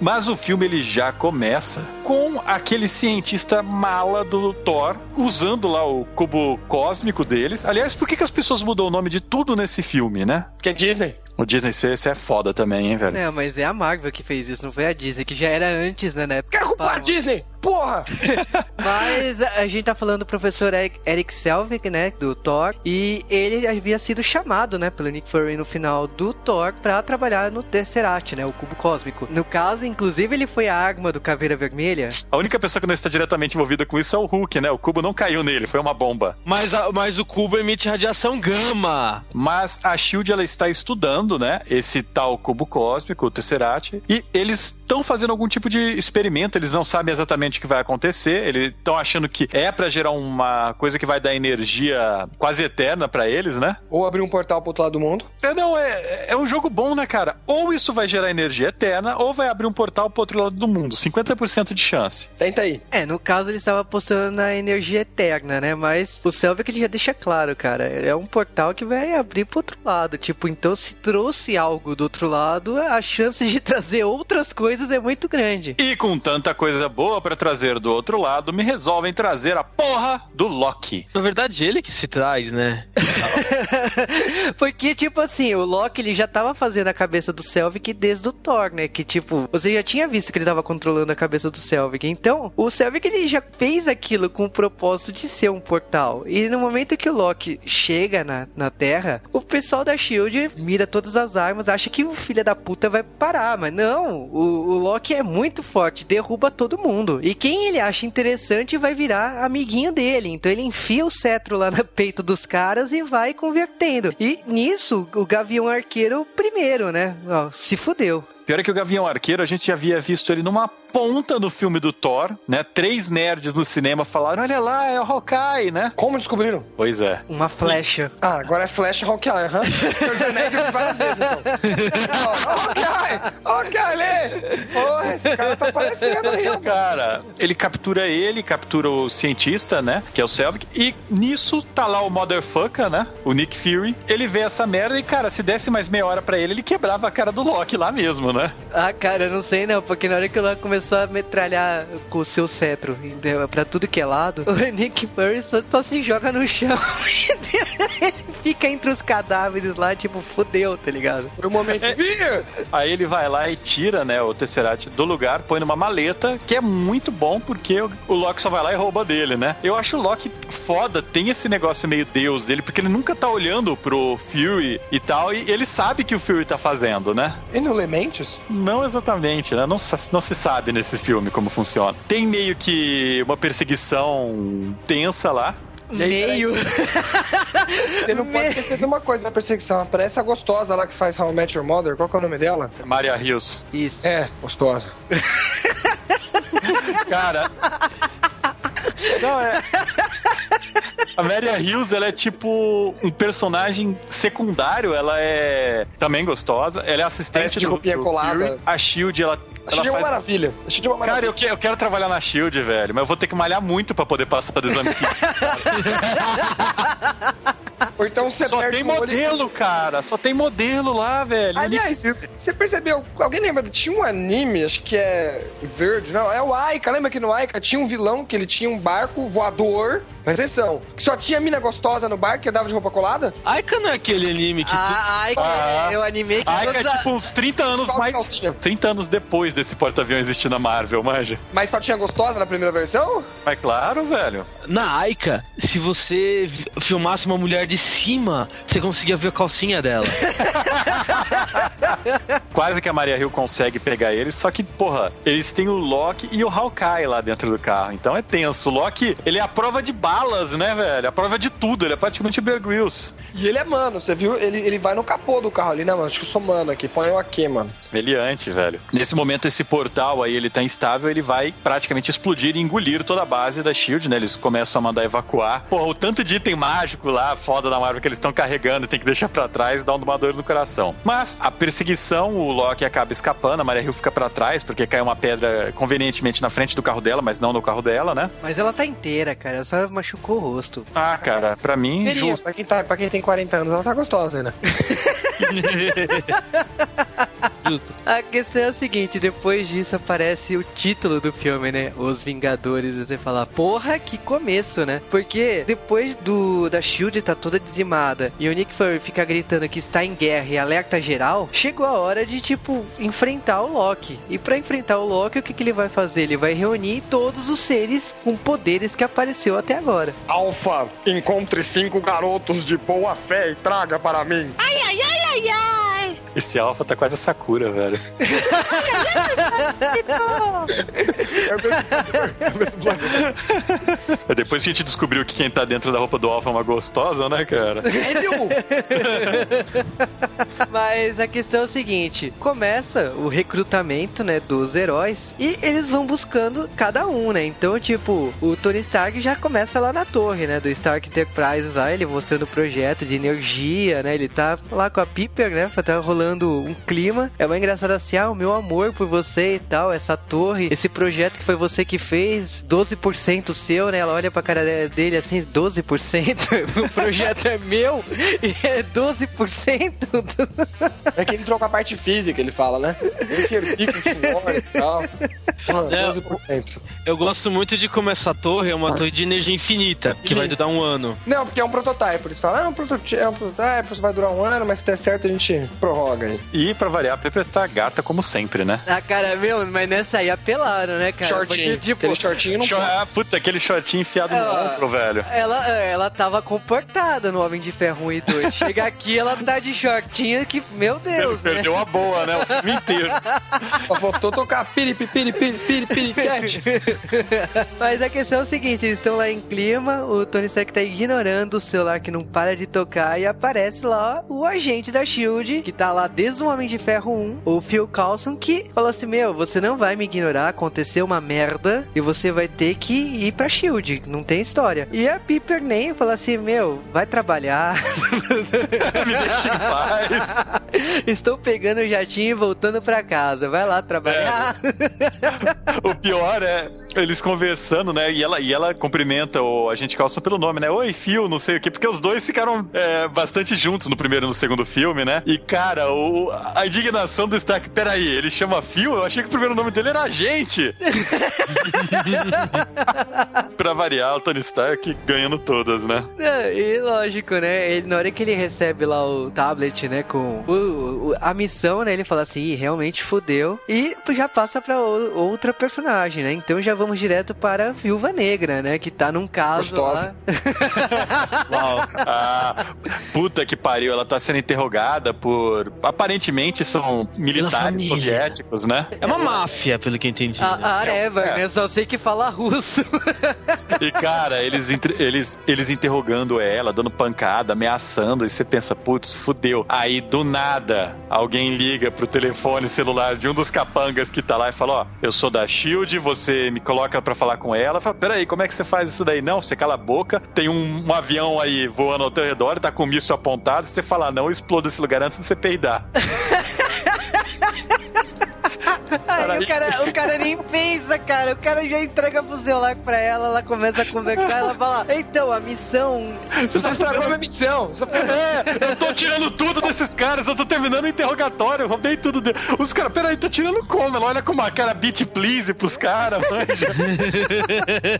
Mas o filme ele já começa com aquele cientista mala do Thor usando lá o cubo cósmico deles. Aliás, por que, que as pessoas mudam o nome de tudo nesse filme, né? Porque é Disney. O Disney C, esse é foda também, hein, velho? Não, mas é a Marvel que fez isso, não foi a Disney, que já era antes, né? Na época Quero culpar a. Disney! Porra! <laughs> Mas a gente tá falando do professor Eric, Eric Selvig, né, do Thor, e ele havia sido chamado, né, pelo Nick Fury no final do Thor pra trabalhar no Tesseract, né, o cubo cósmico. No caso, inclusive, ele foi a arma do Caveira Vermelha. A única pessoa que não está diretamente envolvida com isso é o Hulk, né? O cubo não caiu nele, foi uma bomba. Mas, a- mas o cubo emite radiação gama. Mas a Shield ela está estudando, né, esse tal cubo cósmico, o Tesseract, e eles estão fazendo algum tipo de experimento, eles não sabem exatamente o que vai acontecer. Eles estão achando que é pra gerar uma coisa que vai dar energia quase eterna pra eles, né? Ou abrir um portal pro outro lado do mundo. É, não, é, é um jogo bom, né, cara? Ou isso vai gerar energia eterna, ou vai abrir um portal pro outro lado do mundo. 50% de chance. Tenta aí. É, no caso ele estava apostando na energia eterna, né? Mas o Selvig ele já deixa claro, cara. É um portal que vai abrir pro outro lado. Tipo, então se trouxe algo do outro lado, a chance de <laughs> trazer outras coisas é muito grande. E com tanta coisa boa pra trazer do outro lado, me resolvem trazer a porra do Loki. Na verdade, ele que se traz, né? <laughs> Porque, tipo assim, o Loki ele já tava fazendo a cabeça do Selvig desde o Thor, né? Que, tipo, você já tinha visto que ele tava controlando a cabeça do Selvig. Então, o Selvig ele já fez aquilo com o propósito de ser um portal. E no momento que o Loki chega na, na Terra, o pessoal da Shield mira todas as armas, acha que o filho da puta vai parar. Mas não, o, o Loki é muito forte, derruba todo mundo. E quem ele acha interessante vai virar amiguinho dele. Então ele enfia o cetro lá no peito dos caras e vai convertendo. E nisso, o Gavião Arqueiro primeiro, né? Ó, se fudeu. Pior é que o Gavião Arqueiro, a gente já havia visto ele numa ponta no filme do Thor, né? Três nerds no cinema falaram: olha lá, é o Hawkeye, né? Como descobriram? Pois é. Uma flecha. Ah, agora é Flash Hawkeye, aham. <laughs> Senhor dos Anéis várias vezes, então. Ó, Hawkeye! Hawkeye ali! Porra, esse cara tá aparecendo aí. Cara, ele captura ele, captura o cientista, né? Que é o Selvig. E nisso tá lá o motherfucker, né? O Nick Fury. Ele vê essa merda e, cara, se desse mais meia hora pra ele, ele quebrava a cara do Loki lá mesmo, né? Ah, cara, eu não sei não, porque na hora que o Loki começou a metralhar com o seu cetro pra tudo que é lado, <laughs> o Nick Fury só, só se joga no chão. <laughs> Ele fica entre os cadáveres lá, tipo, fudeu, tá ligado? Foi um momento. Vinha! Aí ele vai lá e tira, né, o Tesseract do lugar, põe numa maleta, que é muito bom porque o, o Loki só vai lá e rouba dele, né? Eu acho o Loki foda, tem esse negócio meio deus dele, porque ele nunca tá olhando pro Fury e tal, e ele sabe que o Fury tá fazendo, né? E no Lementes? Não exatamente, né? Não, não se sabe nesse filme como funciona. Tem meio que uma perseguição tensa lá. Meio. <laughs> Você não pode esquecer de uma coisa da perseguição. Aparece a gostosa lá que faz How I Met Your Mother. Qual que é o nome dela? Maria Rios. Isso. É, gostosa. Cara. <laughs> Não, é. A Maria Hills, ela é tipo um personagem secundário, ela é também gostosa, ela é assistente de do, roupinha do colada. Fury. A Shield, ela, A Shield ela é uma faz... maravilha. A Shield é uma Cara, maravilha. eu, que- eu quero trabalhar na Shield, velho, mas eu vou ter que malhar muito pra poder passar do exame. <laughs> Ou então você Só perde tem um olho modelo, cara, só tem modelo lá, velho. Aliás, você percebeu? Alguém lembra? Tinha um anime, acho que é Verde, não, é o Aika. Lembra que no Aika tinha um vilão que ele tinha um barco voador, presta atenção, que só tinha mina gostosa no barco que andava de roupa colada? Aika não é aquele anime que tu... Ah, ai, Ah. eu animei que Ai, que é toda- tipo uns 30 anos mais. calcinha. 30 anos depois desse porta-avião existir na Marvel, manja. Mas só tinha gostosa na primeira versão? Mas claro, velho. Na Aika, se você filmasse uma mulher de cima, você conseguia ver a calcinha dela. <laughs> Quase que a Maria Hill consegue pegar eles, só que, porra, eles têm o Loki e o Hawkeye lá dentro do carro. Então é tenso. O Loki, ele é a prova de balas, né, velho? A prova de tudo. Ele é praticamente o Bear Grylls. E ele é mano, você viu? Ele, ele vai no capô do carro ali, né, mano? Acho que eu sou mano aqui, põe eu aqui, mano. Meliante, velho. Nesse momento, esse portal aí, ele tá instável, ele vai praticamente explodir e engolir toda a base da SHIELD, né? Eles começam a mandar evacuar. Porra, o tanto de item mágico lá, foda da Marvel, que eles estão carregando, tem que deixar pra trás, dá uma dor no coração. Mas, a perseguição, o Loki acaba escapando, a Maria Hill fica pra trás, porque cai uma pedra convenientemente na frente do carro dela, mas não no carro dela, né? Mas ela tá inteira, cara. Ela só machucou o rosto. Ah, cara, pra mim, Teria, justo. pra quem, tá, pra quem tem 40 anos, ela tá gostosa ainda. <laughs> Justo. A questão é o seguinte, depois disso aparece o título do filme, né? Os Vingadores, e você fala, porra, que começo, né? Porque depois do da Shield tá toda dizimada e o Nick Fury fica gritando que está em guerra e alerta geral, chegou a hora de, tipo, enfrentar o Loki. E pra enfrentar o Loki, o que, que ele vai fazer? Ele vai reunir todos os seres com poderes que apareceu até agora. Alfa, encontre cinco garotos de boa fé e traga para mim. Ai, ai, ai, ai, ai. Esse Alpha tá quase a Sakura, velho. <laughs> É o mesmo- é planeta. Depois que a gente descobriu que quem tá dentro da roupa do Alpha é uma gostosa, né, cara? <laughs> Mas a questão é o seguinte: começa o recrutamento, né, dos heróis e eles vão buscando cada um, né? Então, tipo, o Tony Stark já começa lá na torre, né, do Stark Enterprise lá, ele mostrando o projeto de energia, né? Ele tá lá com a Piper, né? Tá rolando um clima. É uma engraçado assim: ah, o meu amor por você e tal, essa torre, esse projeto que foi você que fez, 12% seu, né? Ela olha pra cara dele assim: 12%? <laughs> o projeto é meu e é 12%? É que ele trocou a parte física, ele fala, né? Ele que suor e tal. Mano, É, 12%. Eu gosto muito de como essa torre é uma torre de energia infinita, que vai durar um ano. Não, porque é um prototype. Eles falam, ah, é um prototype, é um prototype, isso vai durar um ano, mas se der certo a gente prorroga E pra variar, a Pepper tá gata como sempre, né? Ah, cara, meu, mas nessa aí apelaram, né, cara? shortinho. Porque, tipo, Aquele shortinho não Short- ah, puta, aquele shortinho enfiado no Ah. ombro, velho. ela, ela tava comportada no Homem de Ferro 1 e 2. Chega aqui, ela tá de shortinho que, meu Ele Deus, né? perdeu a boa, né? O filme inteiro. Só faltou tocar piri, piri, piri, piri, piri, cat. Mas a questão é o seguinte, eles estão lá em clima, o Tony Stark tá ignorando o celular que não para de tocar e aparece lá o agente da SHIELD, que tá lá desde o Homem de Ferro 1, o Phil Coulson, que falou assim, meu, você não vai me ignorar, aconteceu uma merda e você vai ter que ir pra SHIELD, não tem história. E a Piper nem falou assim, meu, vai trabalhar, <laughs> Me deixa em paz. <laughs> estou pegando o jatinho e voltando pra casa, vai lá trabalhar. O pior é eles conversando, né? E ela, e ela cumprimenta o agente Carlson pelo nome, né? Oi, Phil, não sei o quê. Porque os dois ficaram é, bastante juntos no primeiro e no segundo filme, né? E, cara, o, a indignação do Stark, peraí, ele chama Phil? Eu achei que o primeiro nome dele era agente. <laughs> pra variar, o Tony Stark ganhando todas, né? É, e lógico, né? Ele, na hora que ele recebe lá o tablet, né, com o- o- a missão, né? Ele fala assim, "Ih, realmente fudeu. E já passa pra o- outra personagem, né? Então já vamos direto para a Viúva Negra, né? Que tá num caso Gostosa. lá. <laughs> Ah, puta que pariu, ela tá sendo interrogada por. Aparentemente são militares soviéticos, né? É uma máfia, pelo que eu entendi. A, né? a Areva, É. né? Só sei que fala russo. E, cara, eles, eles, eles interrogando ela, dando pancada, ameaçando, e você pensa, putz, fudeu. Aí, do nada, alguém liga pro telefone celular de um dos capangas que tá lá e fala, ó, eu sou da SHIELD, você me coloca pra falar com ela. Fala, peraí, como é que você faz isso daí? Não, você cala a boca, tem um, um avião aí voando ao teu redor, e tá com o míssil apontado, se você falar não, eu explodo esse lugar antes de você peidar dá. <laughs> Aí o cara, o cara nem pensa, cara. O cara já entrega pro celular pra ela, ela começa a conversar, ela fala, então, a missão Você Você estragou a minha missão. Você foi- É, eu tô tirando tudo desses caras, eu tô terminando o interrogatório, eu roubei tudo dele. Os caras, peraí, tô tirando como? Ela olha com uma cara beat please pros caras, manja. <laughs>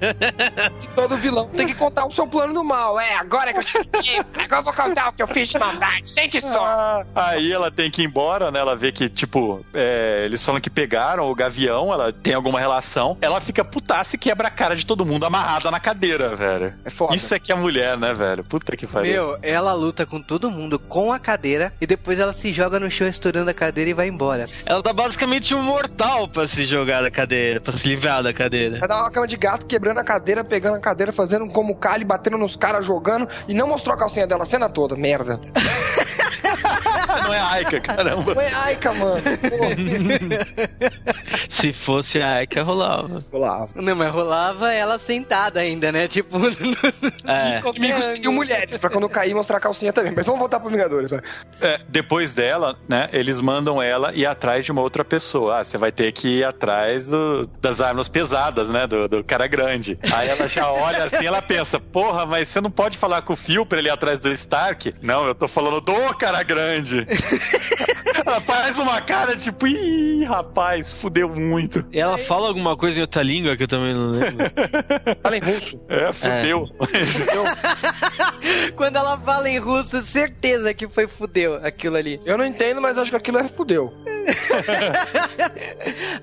Todo vilão tem que contar o seu plano do mal. É, agora que eu te fiquei, agora eu vou contar o que eu fiz de maldade. Sente só. Ah, Aí ela tem que ir embora, né? Ela vê que, tipo, é, eles falam que pegaram o gavião, ela tem alguma relação. Ela fica putaça e quebra a cara de todo mundo amarrada na cadeira, velho. É foda. Isso é que é mulher, né, velho? Puta que pariu. Meu, ela luta com todo mundo com a cadeira e depois ela se joga no chão estourando a cadeira e vai embora. Ela tá basicamente um mortal pra se jogar da cadeira, pra se livrar da cadeira. Vai dar uma cama de gato quebrando a cadeira, pegando a cadeira, fazendo como cali, batendo nos caras, jogando e não mostrou a calcinha dela a cena toda. Merda. <laughs> <laughs> Não é Aika, caramba. Não é Aika, mano. <laughs> Se fosse a Aika, rolava. rolava. Não, mas rolava ela sentada ainda, né? Tipo. <laughs> É. Inimigos seriam mulheres, pra quando cair mostrar a calcinha também. Mas vamos voltar pro Vingadores, vai. É, depois dela, né, eles mandam ela ir atrás de uma outra pessoa. Ah, você vai ter que ir atrás do- das armas pesadas, né, do, do cara grande. Aí ela já olha assim, ela pensa, porra, mas você não pode falar com o Phil pra ele ir atrás do Stark? Não, eu tô falando do cara grande. <laughs> ela faz uma cara tipo, ih, rapaz, fudeu muito. E ela fala alguma coisa em outra língua que eu também não lembro. <laughs> Fala em russo. É, fudeu. <laughs> Quando ela fala em russo, certeza que foi fudeu aquilo ali. Eu não entendo, mas acho que aquilo é fudeu.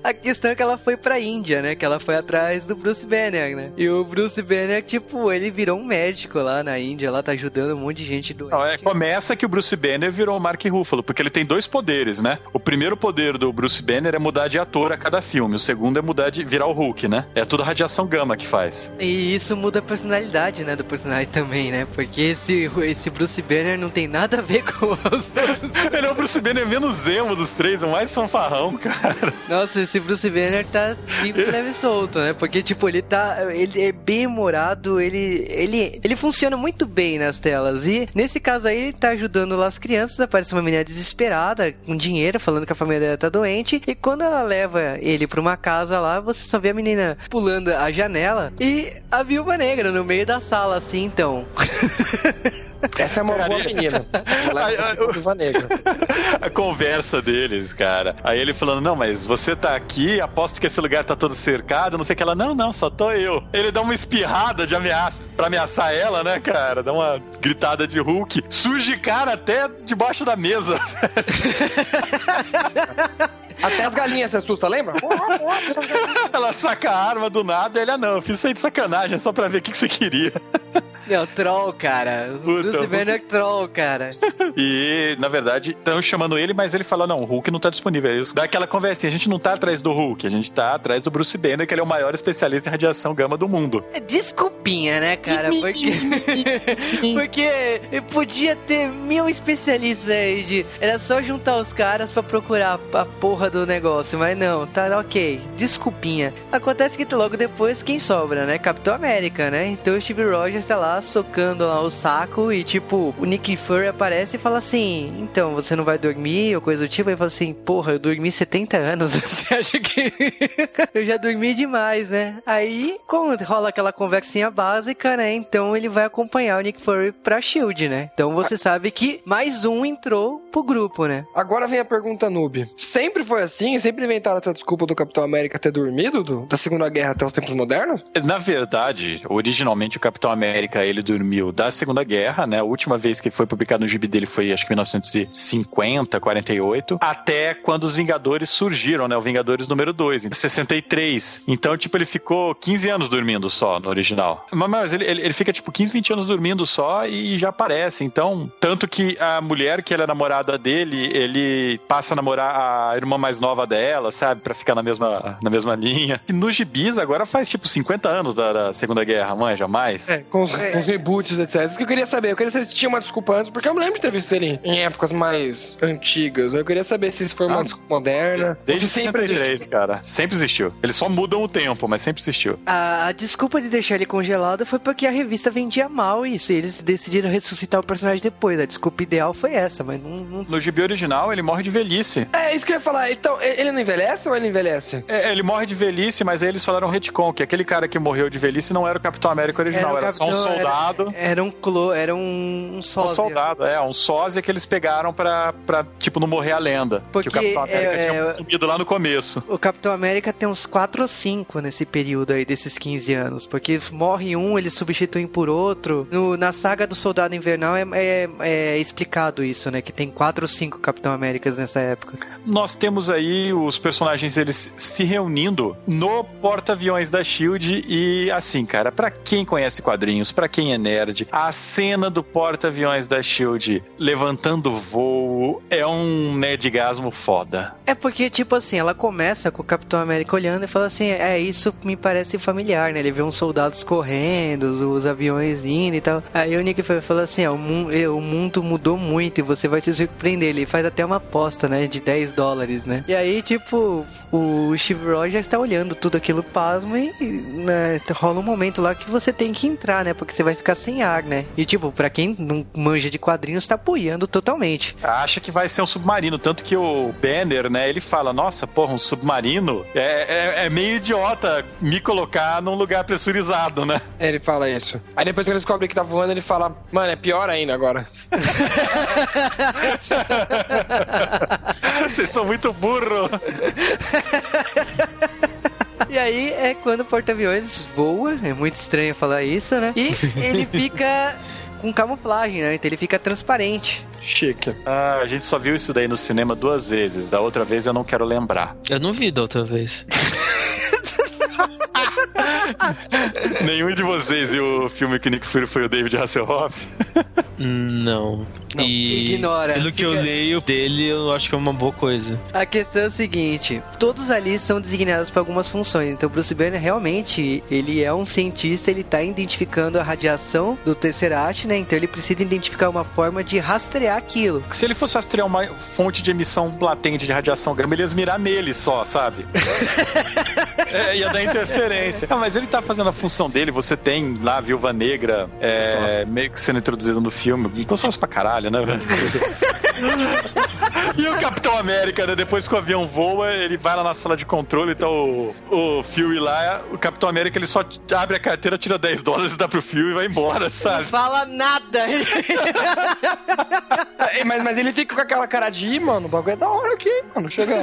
a questão é que ela foi pra Índia, né? Que ela foi atrás do Bruce Banner, né? E o Bruce Banner, tipo, ele virou um médico lá na Índia, lá tá ajudando um monte de gente doente. Não, é, começa que o Bruce Banner virou o Mark Ruffalo, porque ele tem dois poderes, né? O primeiro poder do Bruce Banner é mudar de ator a cada filme, o segundo é mudar de virar o Hulk, né? É tudo radiação gama que faz. E isso muda a personalidade, né, do personagem também, né? Porque esse, esse Bruce Banner não tem nada a ver com os. <laughs> Ele é o Bruce Banner menos emo dos três, o mais fanfarrão, <laughs> cara. Nossa, esse Bruce Banner tá livre, <laughs> leve solto, né? Porque, tipo, ele tá. Ele é bem humorado, ele, ele, ele funciona muito bem nas telas. E nesse caso aí, ele tá ajudando lá as crianças. Aparece uma menina desesperada, com dinheiro, falando que a família dela tá doente. E quando ela leva ele pra uma casa lá, você só vê a menina pulando a janela e a viúva negra no meio da sala, assim, então. <laughs> Essa é uma boa menina. <laughs> Ela é viúva negra. <laughs> A conversa deles, cara. Aí ele falando, não, mas você tá aqui, aposto que esse lugar tá todo cercado, não sei o que. Ela, não, não, só tô eu. Ele dá uma espirrada de ameaça, pra ameaçar ela, né, cara? Dá uma gritada de Hulk. Surge cara até debaixo da mesa. <laughs> Até as galinhas se assustam, lembra? ela saca a arma do nada e ele, ah, não, eu fiz isso aí de sacanagem, só pra ver o que, que você queria. Não, troll, cara. Puta, Bruce. Banner é troll, cara. <laughs> E, na verdade, estão chamando ele, mas ele fala: não, o Hulk não tá disponível. Aí dá aquela conversinha: a gente não tá atrás do Hulk, a gente tá atrás do Bruce Banner, que ele é o maior especialista em radiação gama do mundo. É Desculpinha, né, cara? Porque. <laughs> Porque podia ter mil especialistas aí de. Era só juntar os caras pra procurar a porra do negócio, mas não, tá ok. Desculpinha. Acontece que logo depois quem sobra, né? Capitão América, né? Então o Steve Rogers tá lá socando lá o saco e tipo, o Nick Fury aparece e fala assim: então, você não vai dormir ou coisa do tipo? Aí fala assim: porra, eu dormi 70 anos. <laughs> Você acha que eu já dormi demais, né? Aí, quando rola aquela conversinha básica, né? Então ele vai acompanhar o Nick Fury pra Shield, né? Então você sabe que mais um entrou pro grupo, né? Agora vem a pergunta noob. Sempre foi assim? Sempre inventaram essa desculpa do Capitão América ter dormido do- da Segunda Guerra até os tempos modernos? Na verdade, originalmente o Capitão América ele dormiu da Segunda Guerra, né? A última vez que foi publicado no gibi dele foi acho que 1950, 48, até quando os Vingadores surgiram, né? O Vingadores número 2, em 63. Então, tipo, ele ficou 15 anos dormindo só no original. Mas, mas ele, ele, ele fica tipo 15, 20 anos dormindo só e já aparece. Então, tanto que a mulher que era é namorada dele, ele passa a namorar a irmã mais nova dela, sabe? Pra ficar na mesma, na mesma linha. E nos gibis agora faz tipo 50 anos da, da Segunda Guerra, manja mais. É, com, com reboots, etc. Isso que eu queria saber. Eu queria saber se tinha uma desculpa antes, porque eu me lembro de ter visto ele em épocas mais antigas. Eu queria saber se isso foi uma Ah, desculpa moderna. Desde sempre sempre existiu. cara. Sempre existiu. Eles só mudam o tempo, mas sempre existiu. A, a desculpa de deixar ele congelado foi porque a revista vendia mal isso. E eles decidiram ressuscitar o personagem depois. A desculpa ideal foi essa, mas não. não- No gibi original, ele morre de velhice. É, isso que eu ia falar. Então, ele não envelhece ou ele envelhece? É, ele morre de velhice, mas aí eles falaram retcon, que aquele cara que morreu de velhice não era o Capitão América original, o era, só um capitão- soldado. Era, um clo, era um, um Um sósia. soldado, é, um sósia que eles pegaram pra, pra tipo, não morrer a lenda. Porque, que o Capitão América é, tinha é, sumido lá no começo. O Capitão América tem uns 4 ou 5 nesse período aí, desses 15 anos. Porque morre um, eles substituem por outro. No- na saga do Soldado Invernal é, é- é explicado isso, né? Que tem 4 ou 5 Capitão Américas nessa época. Nós temos aí os personagens eles se reunindo no porta-aviões da Shield e assim, cara, pra quem conhece quadrinhos, pra quem é nerd, a cena do porta-aviões da Shield levantando voo é um nerdgasmo foda. É porque, tipo assim, ela começa com o Capitão América olhando e fala assim: É, isso me parece familiar, né? Ele vê uns soldados correndo, os, aviões indo e tal. Aí o Nick fala assim: ó, o, o mundo mudou muito e você vai se surpreender. Ele faz até uma aposta, né? De 10 dólares, né? E aí, tipo, o Steve Rogers tá olhando tudo aquilo pasmo e né, rola um momento lá que você tem que entrar, né? Porque você vai ficar sem ar, né? E, tipo, pra quem não manja de quadrinhos, tá apoiando totalmente. Acha que vai ser um submarino, tanto que o Banner, né, ele fala, nossa, porra, um submarino é, é, é meio idiota me colocar num lugar pressurizado, né? Ele fala isso. Aí depois que ele descobre que tá voando, ele fala, mano, é pior ainda agora. <laughs> Vocês são muito burro. <laughs> <laughs> E aí é quando o porta-aviões voa, é muito estranho falar isso, né? E ele <laughs> fica com camuflagem, né? Então ele fica transparente. Chique. Ah, a gente só viu isso daí no cinema duas vezes. Da outra vez eu não quero lembrar. Eu não vi da outra vez. <laughs> <laughs> Nenhum de vocês viu o filme que o Nick Fury foi o David Hasselhoff? Não. Não, e ignora. Pelo que eu Fica- leio dele, eu acho que é uma boa coisa. A questão é o seguinte, todos ali são designados para algumas funções. Então, Bruce Banner realmente, ele é um cientista, ele tá identificando a radiação do Tesseract, né? Então ele precisa identificar uma forma de rastrear aquilo. Se ele fosse rastrear uma fonte de emissão latente de radiação gama, ele ia mirar nele só, sabe? <laughs> é, ia dar interferência. Ah, mas ele tá fazendo a função dele. Você tem lá a Viúva Negra é, meio que sendo introduzida no filme. Gostoso pra caralho, né? <laughs> <laughs> E o Capitão América, né? Depois que o avião voa, ele vai lá na sala de controle, tá o, o Phil lá. O Capitão América, ele só abre a carteira, tira 10 dólares, dá pro Phil e vai embora, Não sabe? fala nada! É, mas, mas ele fica com aquela cara de, "Ih, mano, o bagulho é da hora aqui, mano. Chega.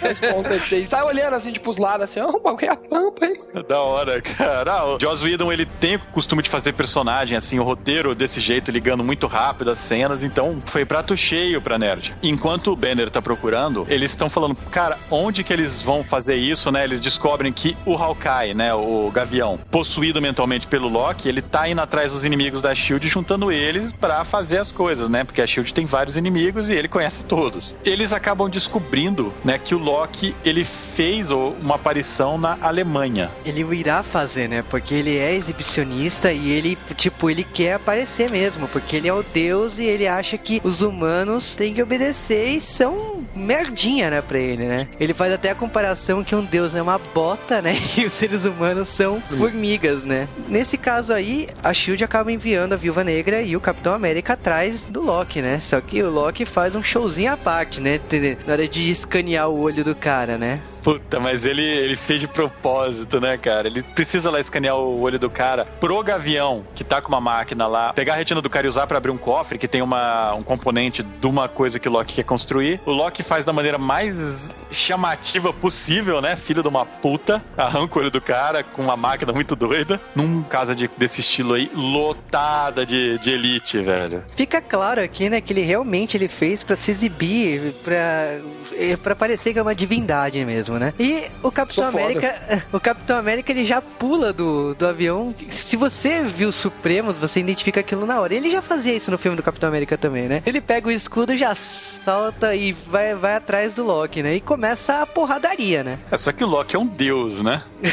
Responda aí. Sai olhando assim, tipo, os lados assim, ó, o bagulho é a pampa, hein, mano. Da hora, cara. Ah, o Joss Whedon, ele tem o costume de fazer personagem, assim, o roteiro desse jeito, ligando muito rápido as cenas, então foi prato cheio pra nerd. Enquanto o Banner tá procurando, eles estão falando, cara, onde que eles vão fazer isso, né? Eles descobrem que o Hawkeye, né, o Gavião, possuído mentalmente pelo Loki, ele tá indo atrás dos inimigos da SHIELD, juntando eles pra fazer as coisas, né? Porque a SHIELD tem vários inimigos e ele conhece todos. Eles acabam descobrindo, né, que o Loki, ele fez uma aparição na Alemanha. Ele irá fazer, né? Porque ele é exibicionista e ele, tipo, ele quer aparecer mesmo. Porque ele é o deus e ele acha que os humanos têm que obedecer e são merdinha, né, pra ele, né? Ele faz até a comparação que um deus é uma bota, né? <laughs> E os seres humanos são formigas, né? Nesse caso aí, a SHIELD acaba enviando a Viúva Negra e o Capitão América atrás do Loki, né? Só que o Loki faz um showzinho à parte, né? Na hora de escanear o olho do cara, né? Puta, mas ele, ele fez de propósito, né, cara? Ele precisa lá escanear o olho do cara pro Gavião, que tá com uma máquina lá, pegar a retina do cara e usar pra abrir um cofre, que tem uma, um componente de uma coisa que o Loki quer construir. O Loki faz da maneira mais chamativa possível, né? Filho de uma puta, arranca o olho do cara com uma máquina muito doida, num casa de, desse estilo aí, lotada de, de elite, velho. Fica claro aqui, né, que ele realmente ele fez pra se exibir, pra, eh, pra parecer que é uma divindade mesmo, né? E o Capitão Sou foda. América, <laughs> o Capitão América ele já pula do, do avião. Se você viu Supremos, você identifica aquilo na hora. Ele já fazia isso no filme do Capitão América também, né? Ele pega o escudo, já salta e vai, vai atrás do Loki, né? E começa a porradaria, né? É só que o Loki é um deus, né? <laughs>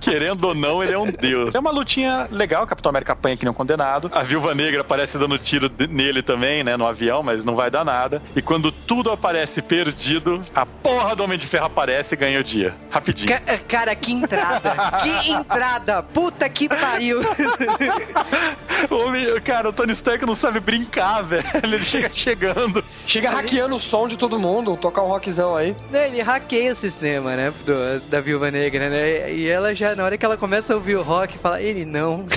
Querendo ou não, ele é um deus. É uma lutinha legal, o Capitão América apanha que nem um condenado. A Viúva Negra aparece dando tiro nele também, né, no avião, mas não vai dar nada. E quando tudo aparece perdido, a porra do Homem de Ferro aparece e ganha o dia. Rapidinho. Ca- eh, cara, que entrada! que <laughs> entrada! Puta que pariu! <laughs> O homem, cara, o Tony Stark não sabe brincar, velho. Ele chega chegando. Chega hackeando o som de todo mundo, tocar um rockzão aí. Né, Ele hackeia o sistema, né? do- da Viúva Negra, né? E ela já, na hora que ela começa a ouvir o rock, fala, ele não. <laughs>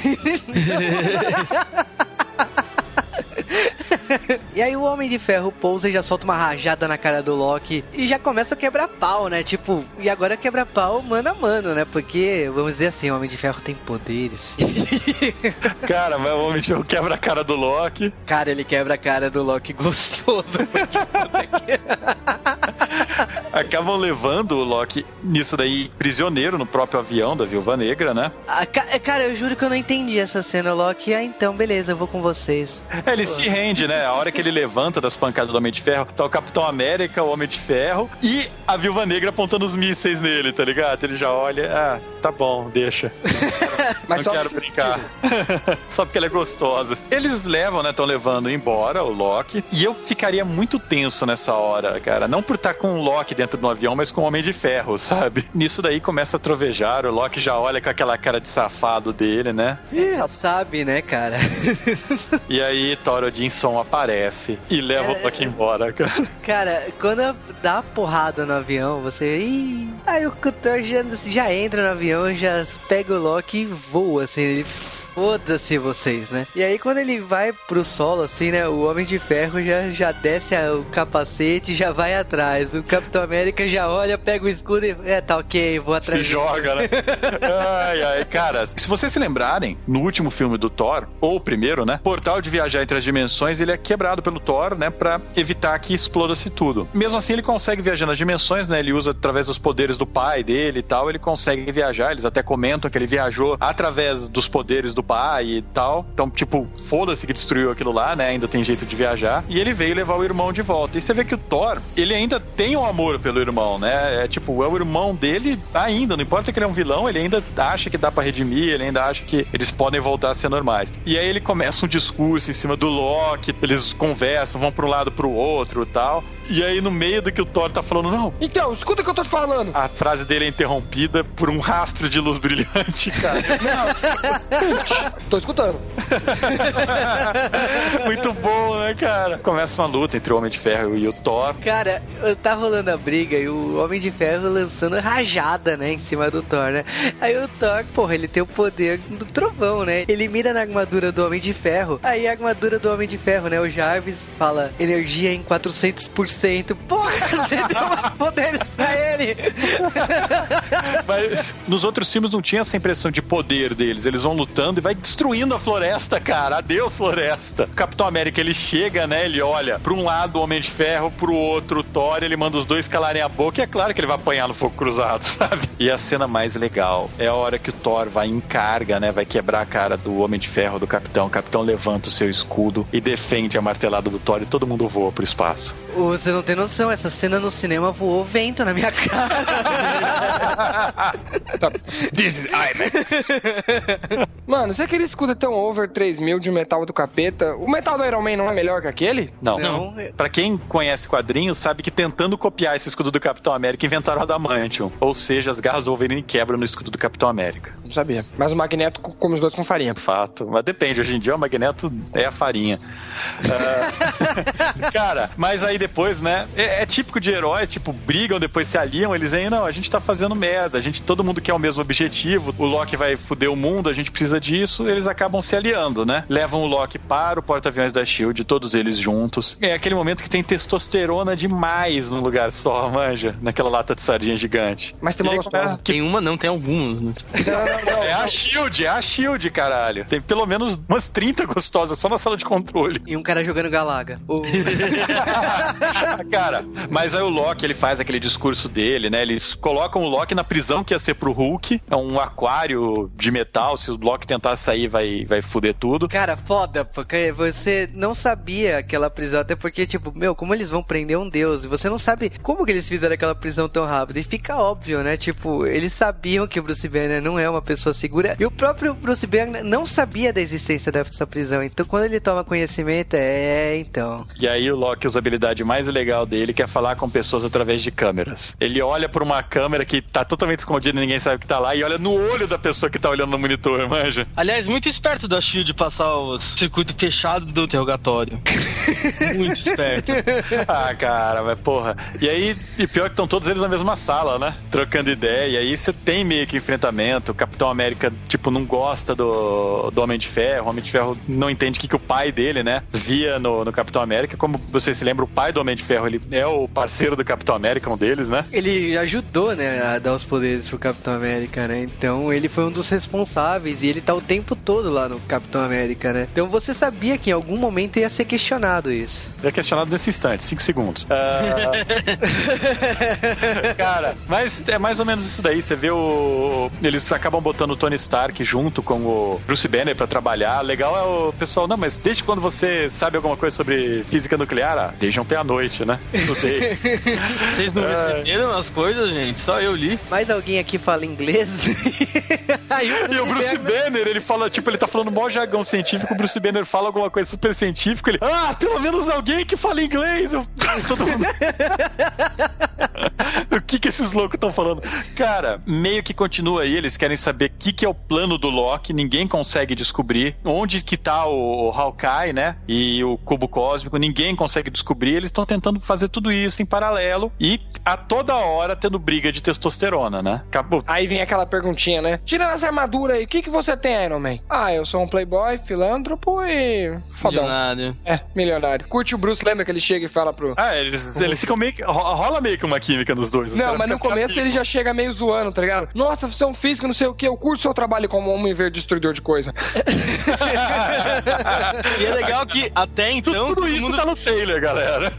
<laughs> e aí o Homem de Ferro pousa e já solta uma rajada na cara do Loki e já começa a quebrar pau, né? Tipo, e agora quebra pau mano a mano, né? Porque, vamos dizer assim, o Homem de Ferro tem poderes. <laughs> Cara, mas o Homem de Ferro quebra a cara do Loki. cara, ele quebra a cara do Loki gostoso. porque que- Acabam levando o Loki nisso daí prisioneiro no próprio avião da Viúva Negra, né? Ah, ca- cara, eu juro que eu não entendi essa cena, Loki. Ah, então, beleza, eu vou com vocês. É, Ele se rende, né? A hora que ele levanta das pancadas do Homem de Ferro, tá o Capitão América, o Homem de Ferro e a Viúva Negra apontando os mísseis nele, tá ligado? Ele já olha, ah, tá bom, deixa. <laughs> Mas não quero brincar. <laughs> só porque ela é gostosa. Eles levam, né? Estão levando embora o Loki. E eu ficaria muito tenso nessa hora, cara. Não por estar com o Loki dentro do avião, mas com o Homem de Ferro, <laughs> sabe? Nisso daí começa a trovejar. O Loki já olha com aquela cara de safado dele, né? Já sabe, né, cara? E aí Thor Odinson aparece e leva o Loki embora, cara. cara, quando dá a porrada no avião, você. Ih! Aí o Thor já, já entra no avião, já pega o Loki e voa, assim. Ele foda-se vocês, né? E aí quando ele vai pro solo, assim, né? O Homem de Ferro já, já desce o capacete e já vai atrás. O Capitão América já olha, pega o escudo e. É, tá ok, vou atrás. Se dele." joga, né? <laughs> ai, ai, cara, se vocês se lembrarem, no último filme do Thor, ou o primeiro, né? O portal de viajar entre as dimensões, ele é quebrado pelo Thor, né? Pra evitar que exploda-se tudo. Mesmo assim, ele consegue viajar nas dimensões, né? Ele usa através dos poderes do pai dele e tal, ele consegue viajar. Eles até comentam que ele viajou através dos poderes do pai e tal. Então, tipo, foda-se que destruiu aquilo lá, né? Ainda tem jeito de viajar. E ele veio levar o irmão de volta. E você vê que o Thor, ele ainda tem um amor pelo irmão, né? É tipo, é o irmão dele ainda, não importa que ele é um vilão, ele ainda acha que dá pra redimir, ele ainda acha que eles podem voltar a ser normais. E aí ele começa um discurso em cima do Loki, eles conversam, vão pra um lado pro outro e tal. E aí, no meio do que o Thor tá falando, não, Então, escuta o que eu tô te falando. a frase dele é interrompida por um rastro de luz brilhante, cara. <laughs> Tô escutando. <laughs> Muito bom, né, cara? Começa uma luta entre o Homem de Ferro e o Thor. Cara, tá rolando a briga e o Homem de Ferro lançando rajada, né, em cima do Thor, né? Aí o Thor, porra, ele tem o poder do trovão, né? Ele mira na armadura do Homem de Ferro. Aí a armadura do Homem de Ferro, né? O Jarvis fala energia em 400%. Porra, <laughs> você deu poderes pra ele. <laughs> Mas nos outros filmes não tinha essa impressão de poder deles. Eles vão lutando e vai destruindo a floresta, cara. Adeus, floresta. O Capitão América, ele chega, né? Ele olha pra um lado o Homem de Ferro, pro outro o Thor. Ele manda os dois calarem a boca. E é claro que ele vai apanhar no fogo cruzado, <laughs> sabe? E a cena mais legal é a hora que o Thor vai em carga, né? Vai quebrar a cara do Homem de Ferro, do Capitão. O Capitão levanta o seu escudo e defende a martelada do Thor. E todo mundo voa pro espaço. Você não tem noção, essa cena no cinema voou vento na minha <laughs> cara. <laughs> <laughs> Tá. This is IMAX. <laughs> Mano, se aquele escudo é tão over 3000 de metal do capeta, o metal do Iron Man não é melhor que aquele? Não. Não. Pra quem conhece quadrinhos, sabe que tentando copiar esse escudo do Capitão América, inventaram o Adamantium. Ou seja, as garras do Wolverine quebram no escudo do Capitão América. Não sabia. Mas o Magneto co- come os dois com farinha. Fato. Mas depende, hoje em dia o Magneto é a farinha. Ah, <laughs> cara, mas aí depois, né? É, é típico de heróis, tipo, brigam, depois se aliam, eles aí, não, a gente tá fazendo merda, a gente, todo mundo quer o mesmo objetivo, o Loki vai foder o mundo, a gente precisa disso, eles acabam se aliando, né? Levam o Loki para o porta-aviões da Shield, todos eles juntos. É aquele momento que tem testosterona demais num lugar só, <laughs> manja, naquela lata de sardinha gigante. Mas tem uma gostosa. começa- Tem uma, não, tem algumas. Né? <laughs> Não, não, não. É a Shield, é a Shield, caralho. Tem pelo menos umas 30 gostosas só na sala de controle. E um cara jogando Galaga. O- <laughs> Cara, mas aí o Loki, ele faz aquele discurso dele, né? Eles colocam o Loki na prisão que ia ser pro Hulk. É um aquário de metal. Se o Loki tentar sair, vai, vai fuder tudo. Cara, foda, porque você não sabia aquela prisão, até porque, tipo, meu, como eles vão prender um deus? E você não sabe como que eles fizeram aquela prisão tão rápido. E fica óbvio, né? Tipo, eles sabiam que o Bruce Banner não é uma pessoa segura. E o próprio Bruce Banner não sabia da existência dessa prisão. Então, quando ele toma conhecimento, é, então. E aí o Loki usa a habilidade mais legal dele, que é falar com pessoas através de câmeras. Ele olha por uma câmera que tá totalmente escondida e ninguém sabe que tá lá, e olha no olho da pessoa que tá olhando no monitor, manja. Aliás, muito esperto da Shield passar o circuito fechado do interrogatório. <laughs> muito esperto. <laughs> Ah, cara, mas porra. E aí, e pior que estão todos eles na mesma sala, né? Trocando ideia. E aí você tem meio que enfrentamento. O Capitão América, tipo, não gosta do, do Homem de Ferro. O Homem de Ferro não entende o que, que o pai dele, né? Via no, no Capitão América. Como você se lembra, o pai do Homem de Ferro, ele é o parceiro do Capitão América, um deles, né? Ele ajudou, né, a dar os poderes pro Capitão América, né? Então ele foi um dos responsáveis e ele tá o tempo todo lá no Capitão América, né? Então você sabia que em algum momento ia ser questionado isso. É questionado nesse instante, 5 segundos. Ah, <laughs> Cara, mas é mais ou menos isso daí. Você vê o. Eles acabam botando o Tony Stark junto com o Bruce Banner pra trabalhar. Legal é o pessoal, não, mas desde quando você sabe alguma coisa sobre física nuclear? Ah, desde ontem à noite, né? Estudei. <laughs> Vocês não receberam as coisas, gente? Só eu li. Mais alguém aqui fala inglês? <laughs> Aí E o Bruce Banner, ele fala, tipo, ele tá falando mó jargão científico, o Bruce Banner fala alguma coisa super científica, ele, ah, pelo menos alguém que fala inglês. Eu, <laughs> todo mundo. <laughs> o que que esses loucos estão falando? Cara, meio que continua aí, eles querem saber saber o que, que é o plano do Loki, ninguém consegue descobrir. Onde que tá o, o Hawkeye, né? E o cubo cósmico, ninguém consegue descobrir. Eles estão tentando fazer tudo isso em paralelo e a toda hora tendo briga de testosterona, né? Acabou. Aí vem aquela perguntinha, né? Tira essa armadura aí, o que, que você tem, Iron Man? Ah, eu sou um playboy, filântropo e. fodão. Milionário. É, milionário. Curte o Bruce, lembra que ele chega e fala pro. Ah, eles, eles ficam meio que. ro- Rola meio que uma química nos dois. Não, mas no começo ele já chega meio zoando, tá ligado? Nossa, você é um físico, não sei o que, eu curto seu trabalho como homem verde destruidor de coisa. <laughs> E é legal que até então. Tudo todo isso mundo- tá no trailer, galera.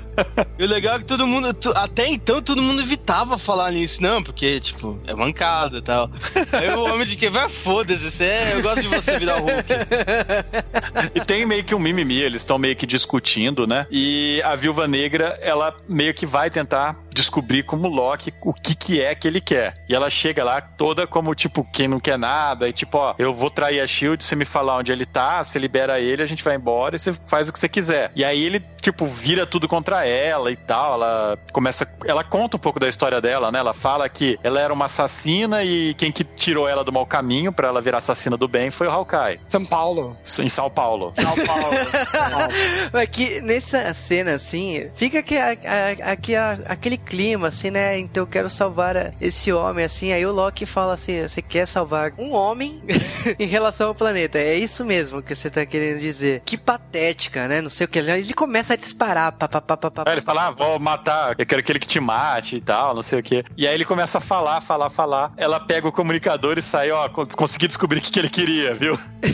E o legal é que todo mundo. tu- até então todo mundo evitava falar nisso, não, porque, tipo, é mancada e tal. Aí o homem de que vai, foda-se, você é, eu gosto de você virar o Hulk. <laughs> E tem meio que um mimimi, eles estão meio que discutindo, né? E a Viúva Negra, ela meio que vai tentar descobrir como Loki o que que é que ele quer. E ela chega lá toda como, tipo, quem não quer nada, e tipo, ó, eu vou trair a SHIELD, você me falar onde ele tá, você libera ele, a gente vai embora e você faz o que você quiser. E aí ele, tipo, vira tudo contra ela e tal, ela começa, ela conta um pouco da história dela, né? Ela fala que ela era uma assassina e quem que tirou ela do mau caminho pra ela virar assassina do bem foi o Hawkeye, São Paulo. em São Paulo. São Paulo. <laughs> Mas que nessa cena, assim, fica aqui, a- a- aqui a- aquele clima, assim, né? Então eu quero salvar esse homem, assim. Aí o Loki fala assim: você quer salvar um homem <laughs> em relação ao planeta? É isso mesmo que você tá querendo dizer. Que patética, né? Não sei o que. Ele começa a disparar. Pá, pá, pá, pá, pá, Aí ele fala, ah, vou matar, eu quero aquele que te mate e tal, não sei o quê. E aí ele começa a falar, falar, falar. Ela pega o comunicador e sai, ó, con- consegui descobrir o que, que ele queria, viu? <laughs>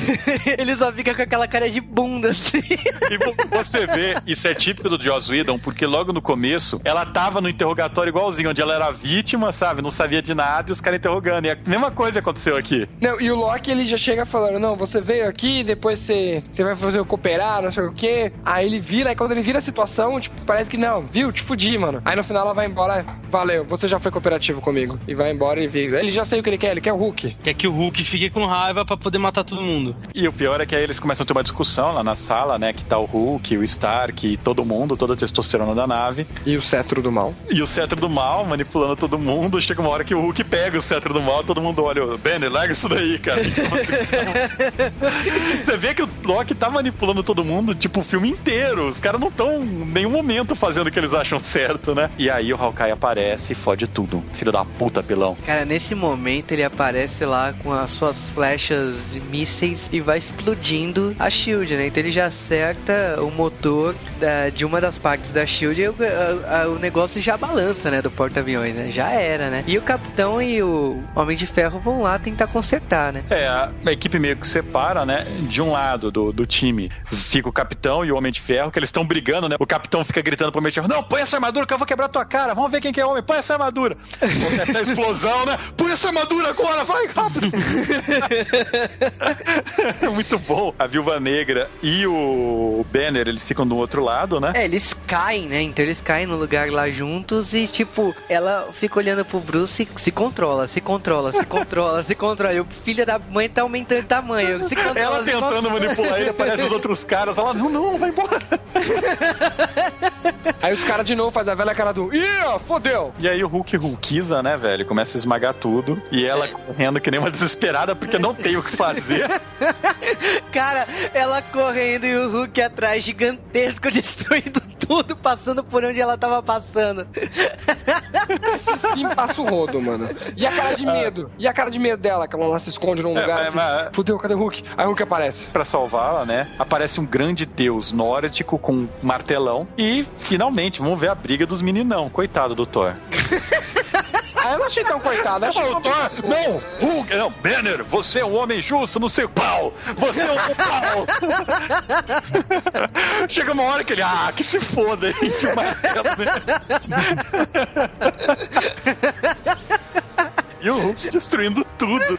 Ele só fica com aquela cara de bunda, assim. E vo- você vê, isso é típico do Joss Whedon, porque logo no começo, ela tava no interrogatório igualzinho, onde ela era vítima, sabe? Não sabia de nada e os caras interrogando. E a mesma coisa aconteceu aqui. Não, e o Loki ele já chega falando: Não, você veio aqui, depois você, você vai fazer eu cooperar, não sei o quê. Aí ele vira, aí quando ele vira a situação, tipo, parece que não, viu? Te fudi, mano. Aí no final ela vai embora, valeu, você já foi cooperativo comigo. E vai embora e vira. Ele já sei o que ele quer, ele quer o Hulk. Quer que o Hulk fique com raiva pra poder matar todo mundo. E o pior é que aí eles começam a ter uma discussão lá na sala, né? Que tá o Hulk, o Stark, e todo mundo, toda a testosterona da nave. E o cetro do mal. E o cetro do mal manipulando todo mundo. Chega uma hora que o Hulk pega o cetro do mal, todo mundo olha, "Ô, Banner, larga isso daí, cara. <laughs> Você vê que o Loki tá manipulando todo mundo, tipo, o filme inteiro. Os caras não estão em nenhum momento fazendo o que eles acham certo, né? E aí o Hawkeye aparece e fode tudo. Filho da puta, pelão. Cara, nesse momento ele aparece lá com as suas flechas de mísseis e vai explodindo a Shield, né? Então ele já acerta o motor da- de uma das partes da Shield e o, a- a- o negócio já balança, né? Do porta-aviões, né? Já era, né? E o Capitão e o Homem de Ferro vão lá tentar consertar, né? É, a, a equipe meio que separa, né? De um lado do, do time fica o capitão e o Homem de Ferro, que eles estão brigando, né? O capitão fica gritando pro Homem de Ferro: Não, põe essa armadura que eu vou quebrar tua cara. Vamos ver quem que é homem. Põe essa armadura. Acontece a explosão, né? <laughs> Põe essa armadura agora, vai rápido. <laughs> Muito bom. A Viúva Negra e o Banner, eles ficam do outro lado, né? É, eles caem, né? Então eles caem no lugar lá juntos e, tipo, ela fica olhando pro Bruce e se controla, se controla, se controla, se controla. E o filho da mãe tá aumentando de tamanho. Se controla, Ela se tentando controla. manipular ele, aparece os outros caras. Ela, não, não, vai embora. <laughs> Aí os caras de novo fazem a velha cara do. Ih, fodeu! E aí o Hulk Hulkiza, né, velho? Começa a esmagar tudo. E ela correndo que nem uma desesperada porque não tem o que fazer. <laughs> Cara, ela correndo e o Hulk atrás, gigantesco, <laughs> destruindo tudo, passando por onde ela tava passando. Esse sim passa o rodo, mano. E a cara de medo? E a cara de medo dela, que ela se esconde num É, lugar mas- assim. mas- Fudeu, cadê o Hulk? Aí o Hulk aparece. Pra salvá-la, né? Aparece um grande deus nórdico com um martelão. E finalmente, vamos ver a briga dos meninão. Coitado do Thor. Ah, eu não achei tão coitado. Achei uma- Thor, não! Hulk, não, Banner, você é um homem justo, não sei pau! Você é um pau! <laughs> Chega uma hora que ele, ah, que se foda, enfia o martelo. E o Hulk destruindo tudo. <laughs>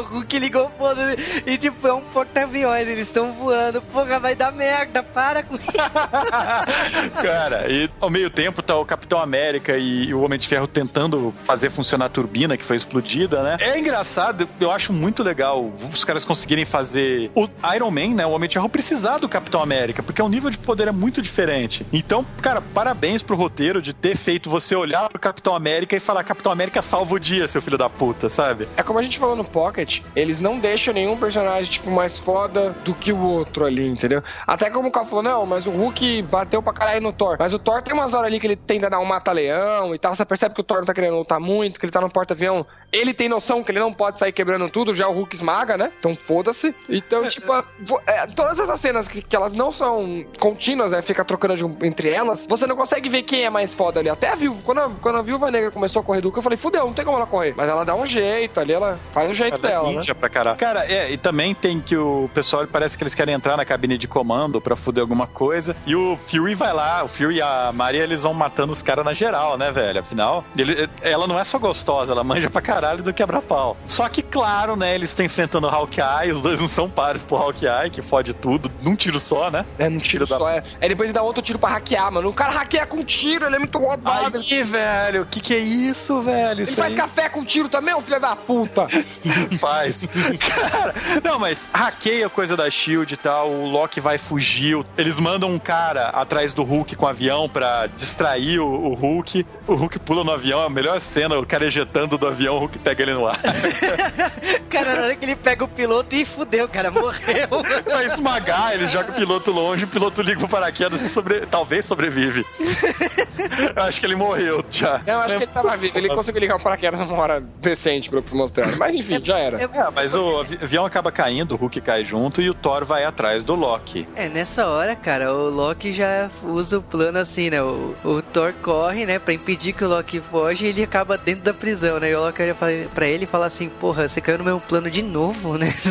o Hulk ligou foda e tipo, é um porta-aviões, eles estão voando. Porra, vai dar merda, para com isso. <laughs> Cara, e ao meio tempo tá o Capitão América e o Homem de Ferro tentando fazer funcionar a turbina que foi explodida, né? É engraçado, eu acho muito legal os caras conseguirem fazer o Iron Man, né? O Homem de Ferro precisar do Capitão América, porque o nível de poder é muito diferente. Então, cara, parabéns pro roteiro de ter feito você olhar pro Capitão América e falar: Capitão América salva o dia, seu filho da da puta, sabe? É como a gente falou no Pocket, eles não deixam nenhum personagem, tipo, mais foda do que o outro ali, entendeu? Até como o Carl falou, não, mas o Hulk bateu pra caralho no Thor. Mas o Thor tem umas horas ali que ele tenta dar um mata-leão e tal. Você percebe que o Thor não tá querendo lutar muito, que ele tá no porta-avião. Ele tem noção que ele não pode sair quebrando tudo, já o Hulk esmaga, né? Então foda-se. Então, tipo, vo- é, todas essas cenas que, que elas não são contínuas, né? Fica trocando de entre elas, você não consegue ver quem é mais foda ali. Até a viúva, quando a, quando a viúva negra começou a correr do Hulk, eu falei, fudeu, não tem como ela correr. Mas ela dá um jeito ali, ela faz o jeito Ela é dela, né? ninja pra caralho. Cara, é, e também tem que o pessoal parece que eles querem entrar na cabine de comando pra fuder alguma coisa. E o Fury vai lá, o Fury e a Maria, eles vão matando os caras na geral, né, velho? Afinal, ele- ela não é só gostosa, ela manja pra caralho do quebra-pau. Só que, claro, né, eles estão enfrentando o Hawkeye, os dois não são pares pro Hawkeye, que fode tudo, num tiro só, né? É, num tiro da- só, é. Aí depois ele dá outro tiro pra hackear, mano. O cara hackeia com tiro, ele é muito roubado. Aí, velho, o que que é isso, velho? Ele faz aí café com tiro também, ô filho da puta. <laughs> faz. Cara, não, mas hackeia coisa da Shield e tal, o Loki vai fugir, eles mandam um cara atrás do Hulk com o avião pra distrair o, o Hulk, o Hulk pula no avião, é a melhor cena, o cara ejetando do avião, Hulk pega ele no ar. <laughs> Cara, na hora que ele pega o piloto e fudeu, cara, morreu. Vai esmagar, ele joga o piloto longe, o piloto liga pro paraquedas e sobre... talvez sobrevive. <laughs> Eu acho que ele morreu já. Eu acho que ele tava vivo, ele conseguiu ligar o paraquedas numa hora decente pra, pra mostrar. Mas enfim, já era. É, É, mas o avi- avião acaba caindo, o Hulk cai junto e o Thor vai atrás do Loki. É, nessa hora, cara, o Loki já usa o plano assim, né? O, o Thor corre, né, pra impedir que o Loki foge e ele acaba dentro da prisão, né? E o Loki olha pra- pra ele e fala assim, porra, você caiu no meu plano de novo, né? <laughs>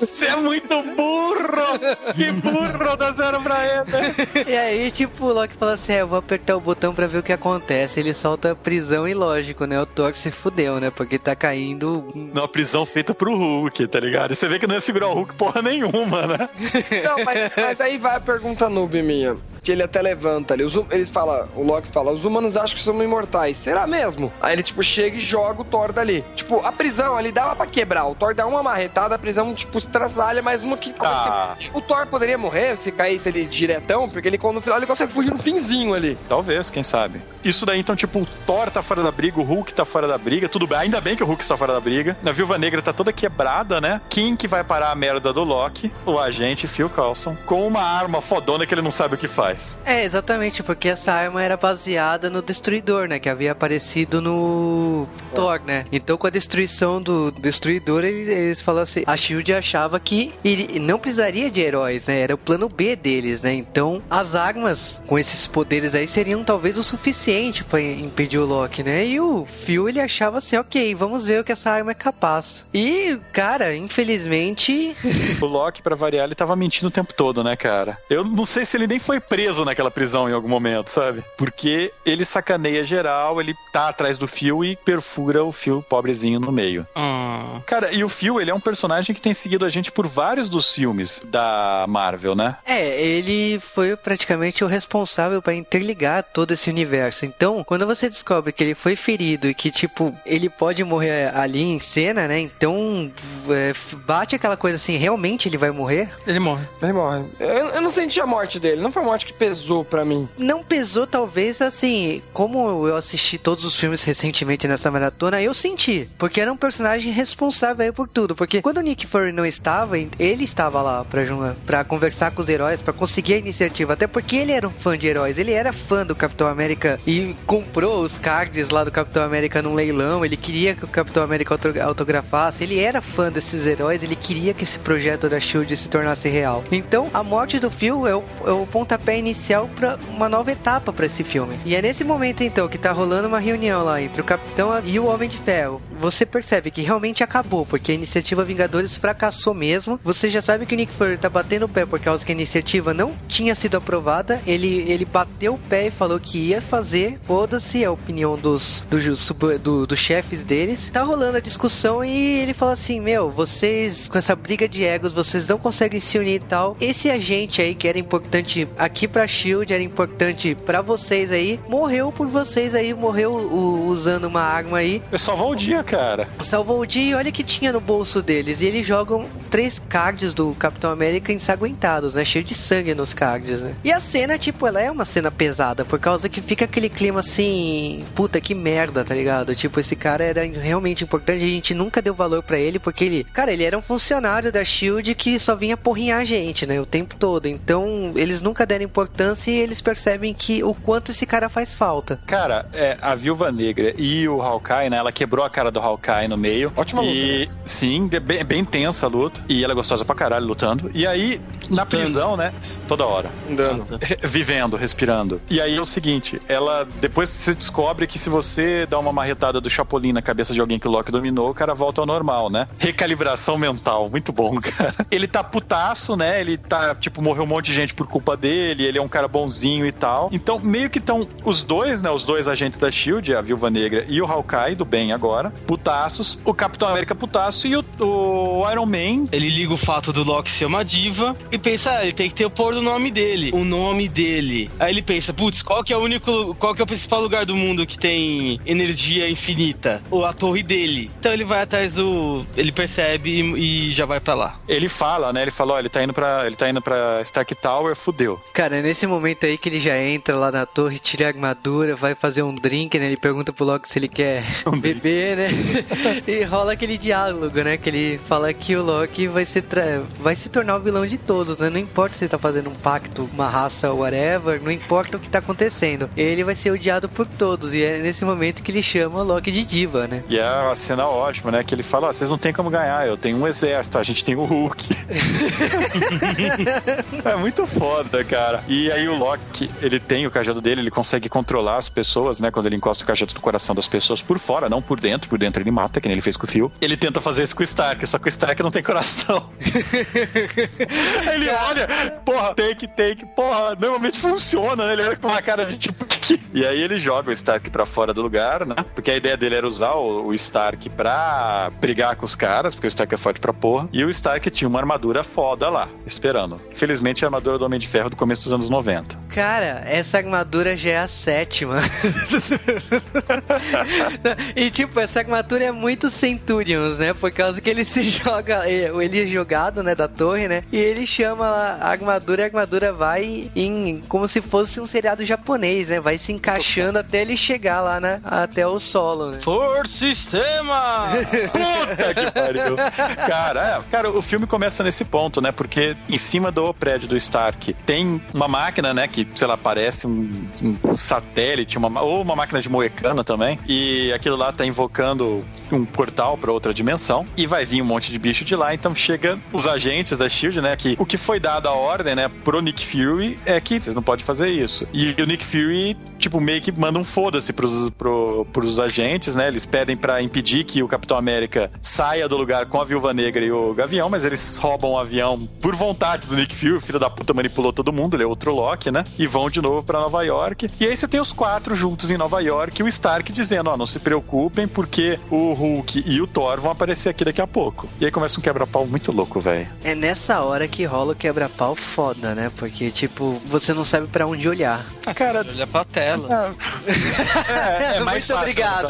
Você é muito burro! Que burro, dá zero pra ele! e aí, tipo, o Loki fala assim, é, eu vou apertar o botão pra ver o que acontece. Ele solta a prisão e lógico, né? O Thor se fudeu, né? Porque tá caindo... Numa prisão feita pro Hulk, tá ligado? E você vê que não ia segurar o Hulk porra nenhuma, né? <laughs> Não, mas, mas aí vai a pergunta noob minha. Que ele até levanta ali. Os hum- eles falam, o Loki fala, os humanos acham que somos imortais. Será mesmo? Aí ele, tipo, chega e joga o Thor dali. Tipo, a prisão ali dava pra quebrar. O Thor dá uma marretada, a prisão, tipo, estraçalha mais uma que Ah. que- O Thor poderia morrer se caísse ele diretão, porque ele, no final, ele consegue fugir no finzinho ali. Talvez, quem sabe. Isso daí, então, tipo, o Thor tá fora da briga, o Hulk tá fora da briga, tudo bem. Ainda bem que o Hulk está fora da briga. A Viúva Negra tá toda quebrada, né? Quem que vai parar a merda do Loki? O agente Phil Coulson. Com uma arma fodona que ele não sabe o que faz. É, exatamente, porque essa arma era baseada no Destruidor, né? Que havia aparecido no Thor, né? Então, com a destruição do Destruidor, eles, eles falam assim: a Shield achava que ele não precisaria de heróis, né? Era o plano B deles, né? Então, as armas com esses poderes aí seriam talvez o suficiente pra impedir o Loki, né? E o Phil, ele achava assim: ok, vamos ver o que essa arma é capaz. E, cara, infelizmente. <laughs> O Loki, pra variar, ele tava mentindo o tempo todo, né, cara? Eu não sei se ele nem foi preso naquela prisão em algum momento, sabe? Porque ele sacaneia geral, ele tá atrás do Phil e perfura o Phil pobrezinho no meio. Hum. Cara, e o Phil, ele é um personagem que tem seguido a gente por vários dos filmes da Marvel, né? É, ele foi praticamente o responsável pra interligar todo esse universo. Então, quando você descobre que ele foi ferido e que, tipo, ele pode morrer ali em cena, né? Então, é, bate aquela coisa assim, realmente ele vai morrer? Ele morre. Ele morre. Eu, eu não senti a morte dele, não foi uma morte que pesou pra mim. Não pesou, talvez, assim, como eu assisti todos os filmes recentemente nessa maratona, eu senti. Porque era um personagem responsável por tudo. Porque quando o Nick Fury não estava, ele estava lá pra, pra conversar com os heróis, pra conseguir a iniciativa. Até porque ele era um fã de heróis, ele era fã do Capitão América e comprou os cards lá do Capitão América num leilão. Ele queria que o Capitão América auto- autografasse. Ele era fã desses heróis, ele queria que esse projeto da Shield se tornasse real. Então, a morte do Phil é o, é o pontapé inicial pra uma nova etapa pra esse filme. E é nesse momento, então, que tá rolando uma reunião lá entre o Capitão e o Homem de Ferro. Você percebe que realmente acabou, porque a iniciativa Vingadores fracassou mesmo. Você já sabe que o Nick Fury tá batendo o pé por causa que a iniciativa não tinha sido aprovada. Ele, ele bateu o pé e falou que ia fazer. Foda-se a opinião dos, do, ju- sub- do- dos chefes deles. Tá rolando a discussão e ele fala assim: Meu, vocês, com essa briga de egos, vocês não conseguem se unir e tal. Esse agente aí que era importante aqui pra Shield, era importante pra vocês aí, morreu por vocês aí, morreu o- usando uma arma aí, Ele salvou o dia, cara. salvou o dia e olha o que tinha no bolso deles. E eles jogam três cards do Capitão América ensanguentados, né? Cheio de sangue nos cards, né? E a cena, tipo, ela é uma cena pesada, por causa que fica aquele clima assim, puta que merda, tá ligado? Tipo, esse cara era realmente importante, a gente nunca deu valor pra ele, porque ele, cara, ele era um funcionário da Shield que só vinha porrinhar a gente, né? O tempo todo. Então, eles nunca deram importância e eles percebem que o quanto esse cara faz falta. Cara, é, a Viúva Negra e o Hawkeye, né? Ela quebrou a cara do Hawkeye no meio. Ótima luta, E, né? sim, bem, bem tensa a luta. E ela é gostosa pra caralho lutando. E aí, na prisão, né? Toda hora. Andando. <laughs> Vivendo, respirando. E aí é o seguinte, ela depois você descobre que se você dá uma marretada do Chapolin na cabeça de alguém que o Loki dominou, o cara volta ao normal, né? Recalibração mental, muito bom, <laughs> cara. Ele tá putaço, né? Ele tá, tipo, morreu um monte de gente por culpa dele, ele é um cara bonzinho e tal. Então, meio que estão os dois, né? Os dois agentes da SHIELD, a Viúva Negra e o Hawkeye, do bem agora, putaços. O Capitão América putaço e o, o Iron Man Ele liga o fato do Loki ser uma diva e pensa, ah, ele tem que ter o pôr do nome dele. O nome dele. Aí ele pensa, putz, qual que é o único. Qual que é o principal lugar do mundo que tem energia infinita? Ou a torre dele. Então ele vai atrás do. Ele percebe e, e já vai pra lá. Ele fala, né? Ele falou, ó, ele tá indo pra, ele tá indo pra Stark Tower, fudeu. Cara, é nesse momento aí que ele já entra lá na torre, tira a armadura, vai fazer um drink, né? Ele pergunta pro Loki se ele quer <laughs> beber, né? <laughs> e rola aquele diálogo, né? Que ele fala que o Loki vai se, tra- vai se tornar o vilão de todos, né? Não importa se ele tá fazendo um pacto, uma raça, whatever, não importa o que tá acontecendo. Ele vai ser odiado por todos. E é nesse momento que ele chama o Loki de diva, né? E é uma cena ótima, né? Que ele fala, ó, vocês não tem como ganhar, eu tenho um exército, a gente tem o Hulk. <laughs> é muito foda, cara. E aí o Loki, ele tem o cajado dele, ele consegue controlar as pessoas, né? Quando ele encosta o cajado no coração das pessoas por fora, não por dentro. Por dentro ele mata, que nem ele fez com o Phil. Ele tenta fazer isso com o Stark, só que o Stark não tem coração. <laughs> Ele olha, porra, take, take, porra, normalmente funciona, né? Ele olha com uma cara de tipo. "Que?" E aí ele joga o Stark pra fora do lugar, né? Porque a ideia dele era usar o, o Stark pra brigar com os caras, porque o Stark é forte pra porra. E o Stark tinha uma armadura foda lá, esperando. Infelizmente, a armadura do Homem de Ferro do começo dos anos 90. Cara, essa armadura já é a sétima. <laughs> e tipo, essa armadura é muito Centurions, né? Por causa que ele se joga, ele é jogado, né, da torre, né? E ele chama a armadura e a armadura vai em como se fosse um seriado japonês, né? Vai se encaixando até ele chegar lá, né? Até o solo, né? For Sistema! Puta que pariu. Cara, é, cara, o filme começa nesse ponto, né? Porque em cima do prédio do Stark tem uma máquina, né? Que, sei lá, parece um, um satélite, uma, ou uma máquina de moecano também. E aquilo lá tá invocando um portal para outra dimensão e vai vir um monte de bicho de lá. Então chega os agentes da Shield, né? Que o que foi dado a ordem, né, pro Nick Fury é que vocês não podem fazer isso. E o Nick Fury, tipo, meio que manda um foda-se pros, pro, pros agentes, né? Eles pedem para impedir que o Capitão América saia do lugar com a Viúva Negra e o Gavião, mas eles roubam o avião por vontade do Nick Fury. Filho da puta manipulou todo mundo, ele é outro Loki, né? E vão de novo para Nova York. E aí você tem os quatro juntos em Nova York e o Stark dizendo: Ó, não se preocupem, porque o Hulk e o Thor vão aparecer aqui daqui a pouco. E aí começa um quebra-pau muito louco, velho. É nessa hora que rola o quebra-pau foda, né? Porque, tipo, você não sabe pra onde olhar. Cara, Olha pra tela. <laughs> É, é mais Muito obrigado.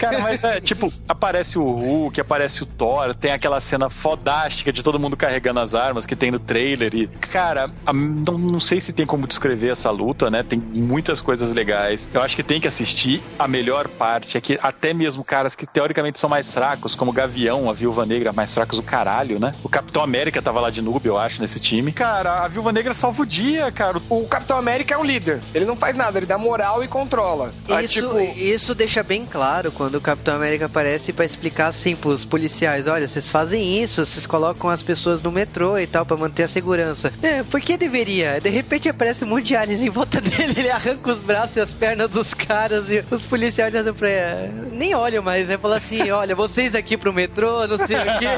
Cara, mas é, tipo, aparece o Hulk, aparece o Thor, tem aquela cena fodástica de todo mundo carregando as armas que tem no trailer e, cara, a- não, não sei se tem como descrever essa luta, né? Tem muitas coisas legais. Eu acho que tem que assistir. A melhor parte é que até mesmo caras que teoricamente são mais fracos, como o Gavião, a Viúva Negra, mais fracos o caralho, né? O Capitão América tava lá de noob, eu acho, nesse time. Cara, a Viúva Negra salva o dia, cara. O Capitão América é um líder. Ele não faz nada, ele dá moral e controla. Isso, tipo, isso deixa bem claro quando o Capitão América aparece pra explicar assim pros policiais: olha, vocês fazem isso, vocês colocam as pessoas no metrô e tal pra manter a segurança. É, por que deveria? De repente aparece um monte de aliens em volta <laughs> dele, ele arranca os braços e as pernas dos caras e os policiais olham pra ele. Nem olham mais, né? Falam assim: olha, vocês aqui pro metrô, não sei o quê.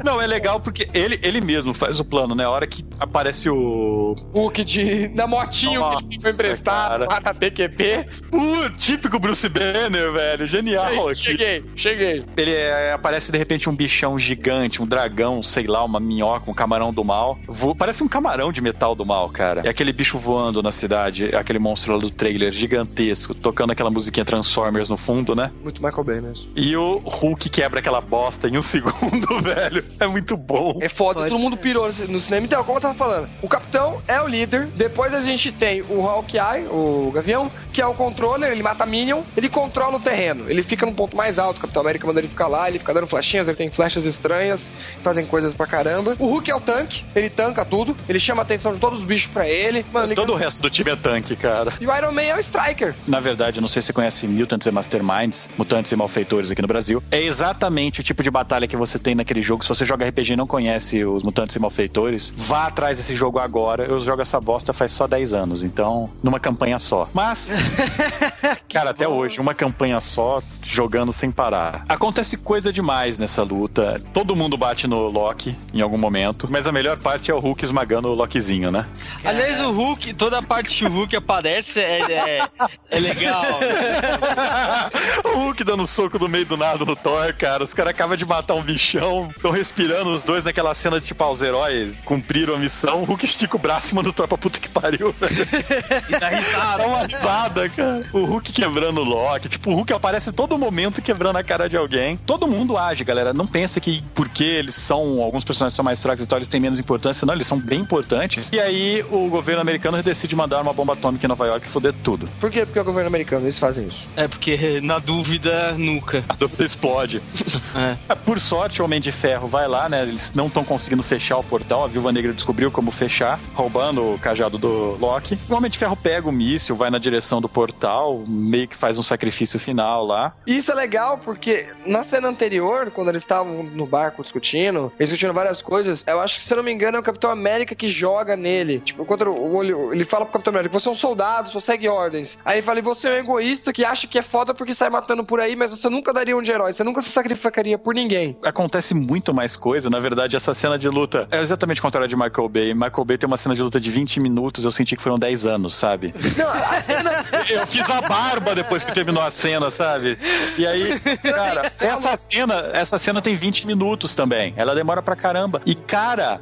<laughs> Não, é legal porque ele, ele mesmo faz o plano, né? A hora que Aparece o. Hulk de. na motinho que ele Nossa, foi emprestado lá na PQP. Uh, típico Bruce Banner, velho. Genial Aí, aqui. cheguei, cheguei. Ele é, aparece de repente um bichão gigante, um dragão, sei lá, uma minhoca, um camarão do mal. Vo- parece um camarão de metal do mal, cara. É aquele bicho voando na cidade, aquele monstro lá do trailer gigantesco, tocando aquela musiquinha Transformers no fundo, né? Muito Michael Bay mesmo. E o Hulk quebra aquela bosta em um <laughs> segundo, velho. É muito bom. É foda, Pode todo mundo ser. pirou no no cinema. Então, como eu tava falando, o Capitão é o líder. Depois a gente tem o Hawkeye, o Gavião, que é o controller, ele mata Minion, ele controla o terreno. Ele fica num ponto mais alto, o Capitão América manda ele ficar lá, ele fica dando flechinhas, ele tem flechas estranhas, fazem coisas pra caramba. O Hulk é o tanque, ele tanca tudo, ele chama a atenção de todos os bichos pra ele. Mano, ele... Todo o resto do time é tanque, cara. E o Iron Man é o Striker. Na verdade, eu não sei se você conhece Mutants e Masterminds, Mutantes e Malfeitores aqui no Brasil. É exatamente o tipo de batalha que você tem naquele jogo. Se você joga RPG e não conhece os Mutantes e Malfeitores, vá atrás desse jogo agora. Eu jogo essa bosta faz só 10 anos, então, numa campanha só. Mas, <laughs> cara, até hoje, uma campanha só, jogando sem parar. Acontece coisa demais nessa luta. Todo mundo bate no Loki em algum momento, mas a melhor parte é o Hulk esmagando o Lokizinho, né? Aliás, o Hulk, toda a parte que o Hulk aparece é, é, é legal. <laughs> o Hulk dando soco no meio do nada no Thor, cara. Os caras acabam de matar um bichão, estão respirando os dois naquela cena de tipo, ah, os heróis cumpriram a missão. O Hulk estica o braço e manda o Thor pra puta que pariu, velho. <laughs> E dá Dá risada. uma risada, cara. O Hulk quebrando o Loki. Tipo, o Hulk aparece todo momento quebrando a cara de alguém. Todo mundo age, galera. Não pensa que porque eles são, alguns personagens são mais fracos e tal, eles têm menos importância. Não, eles são bem importantes. E aí o governo americano decide mandar uma bomba atômica em Nova York e foder tudo. Por quê? Porque é o governo americano, eles fazem isso. É porque, <laughs> na dúvida, nunca. A dúvida explode. <laughs> É. É, Por sorte, o Homem de Ferro vai lá, né? Eles não estão conseguindo fechar o portal. A Viúva Negra descobriu como fechar, roubando o cajado do Loki. O Homem de Ferro pega o míssil, vai na direção do portal, meio que faz um sacrifício final lá. E isso é legal porque na cena anterior, quando eles estavam no barco discutindo, eles discutindo várias coisas, eu acho que, se eu não me engano, é o Capitão América que joga nele. Tipo, quando o olho, ele fala pro Capitão América, você é um soldado, só segue ordens. Aí ele fala, e você é um egoísta que acha que é foda porque sai matando por aí, mas você nunca daria um de herói, você nunca se sacrificaria por ninguém. Acontece muito mais coisa. Na verdade, essa cena de luta é exatamente o contrário de Michael Bay. Michael Bay tem uma cena de luta de 20 minutos, eu senti que foram 10 anos, sabe? Não, a cena. Eu fiz a barba depois que terminou a cena, sabe? E aí, cara, essa cena, essa cena tem 20 minutos também. Ela demora pra caramba. E, cara,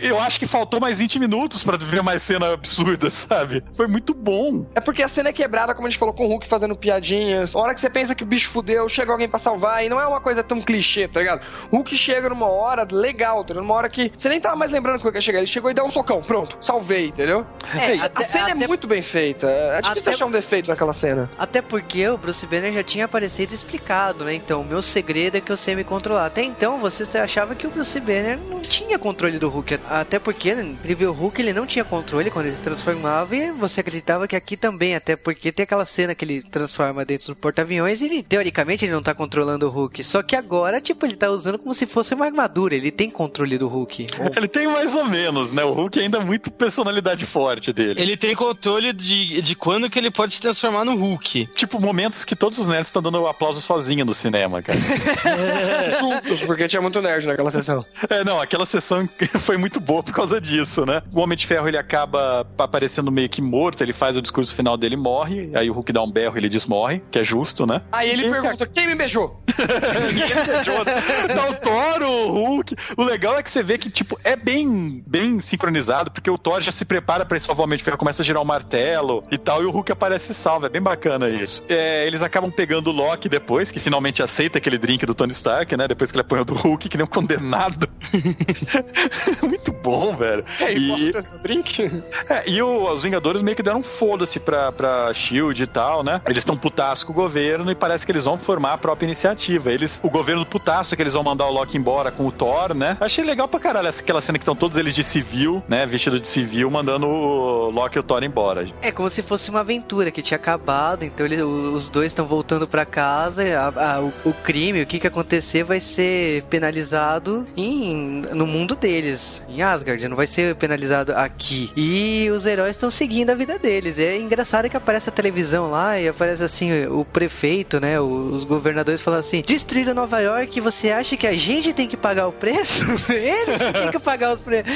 eu acho que faltou mais 20 minutos pra ver mais cena absurda, sabe? Foi muito bom. É porque a cena é quebrada, como a gente falou, com o Hulk fazendo piadinhas. A hora que você pensa que o bicho fudeu, chega alguém pra salvar, e não é uma coisa tão clichê, tá ligado? O Hulk chega numa hora legal, tá ligado? Numa hora que você nem tava mais lembrando que o Hulk ia chegar. Ele chegou e deu um socão, pronto, salvei, entendeu? É, a até- cena até- é muito bem feita. É difícil até- achar um defeito naquela cena. Até porque o Bruce Banner já tinha aparecido e explicado, né? Então, o meu segredo é que eu sei me controlar. Até então, você achava que o Bruce Banner não tinha controle do Hulk. Até porque, né, ele viu o Hulk, ele não tinha controle quando ele se transformava e você acreditava que aqui também. Até porque tem aquela cena que ele transforma dentro do porta-aviões e ele, teoricamente, ele não tá controlando o Hulk. Só que agora, tipo, ele tá usando como se fosse uma armadura. Ele tem controle do Hulk. <laughs> Ele tem mais ou menos, né? O Hulk ainda é muito personalidade forte dele. Ele tem controle de, de quando que ele pode se transformar no Hulk. Tipo, momentos que todos os nerds estão dando aplauso sozinho no cinema, cara. <laughs> Juntos, porque tinha muito nerd naquela sessão. É, não, aquela sessão <laughs> foi muito boa por causa disso, né? O Homem de Ferro, ele acaba aparecendo meio que morto, ele faz o discurso final dele e morre, aí o Hulk dá um berro e ele desmorre, que é justo, né? Aí ele E pergunta: quem me beijou? <laughs> Ninguém beijou. Dá o Thor, o Hulk. O legal é que você vê que, tipo, é bem, bem sincronizado, porque o Thor já se prepara pra salvar o Homem de Ferro, começa a girar o martelo e tal, e o Hulk aparece e salva. É bem bacana isso. É, eles acabam pegando o Loki depois, que finalmente aceita aquele drink do Tony Stark, né? Depois que ele apanhou do Hulk, que nem um condenado. <laughs> Muito bom, velho. E posso E, drink? é, e o- os Vingadores meio que deram um foda-se pra, pra Shield e tal, né? Eles estão putaço com o governo e parece que eles vão formar a própria iniciativa. Eles, o governo putaço é que eles vão mandar o Loki embora com o Thor, né? Achei legal pra caralho essa- aquela cena que estão todos eles de civil, né? Vestido de civil, mandando o Loki e o Thor embora. É como se fosse uma aventura que tinha acabado, então ele- os dois estão voltando pra casa, a- a- o, o crime, o que que acontecer vai ser penalizado em, no mundo deles, em Asgard, não vai ser penalizado aqui. E os heróis estão seguindo a vida deles. É engraçado que aparece a televisão lá e aparece assim o prefeito, né? Os governadores falam assim: destruíram Nova York, você acha que a gente tem que pagar o preço? <laughs> Eles têm que pagar os preços.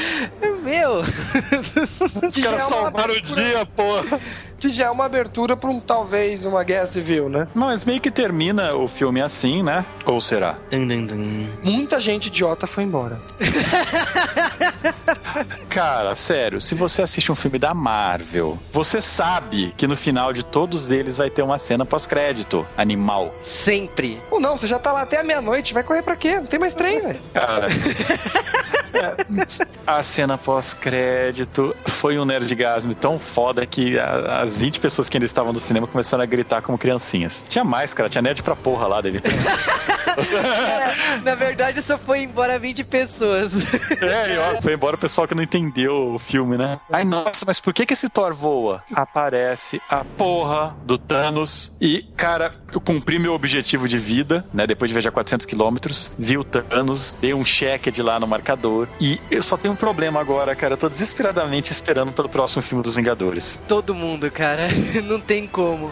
Meu! Os <laughs> caras salvaram o dia, porra. Que já é uma abertura pra um talvez uma guerra civil, né? Mas meio que termina o filme assim, né? Ou será? Dun, dun, dun. Muita gente idiota foi embora. <laughs> Cara, sério, se você assiste um filme da Marvel, você sabe que no final de todos eles vai ter uma cena pós-crédito. Animal. Sempre. Ou não, você já tá lá até a meia-noite, vai correr pra quê? Não tem mais trem, velho. Cara. <laughs> A cena pós-crédito foi um nerdgasmo tão foda que a- as 20 pessoas que ainda estavam no cinema começaram a gritar como criancinhas. Tinha mais, cara. Tinha nerd pra porra lá dele. <laughs> É, na verdade, só foi embora 20 pessoas. É, e ó, foi embora o pessoal que não entendeu o filme, né? Ai, nossa, mas por que que esse Thor voa? Aparece a porra do Thanos e, cara, eu cumpri meu objetivo de vida, né? Depois de viajar 400 quilômetros, vi o Thanos, dei um cheque de lá no marcador e eu só tenho um problema agora, cara. Eu tô desesperadamente esperando pelo próximo filme dos Vingadores. Todo mundo, cara. <laughs> Não tem como.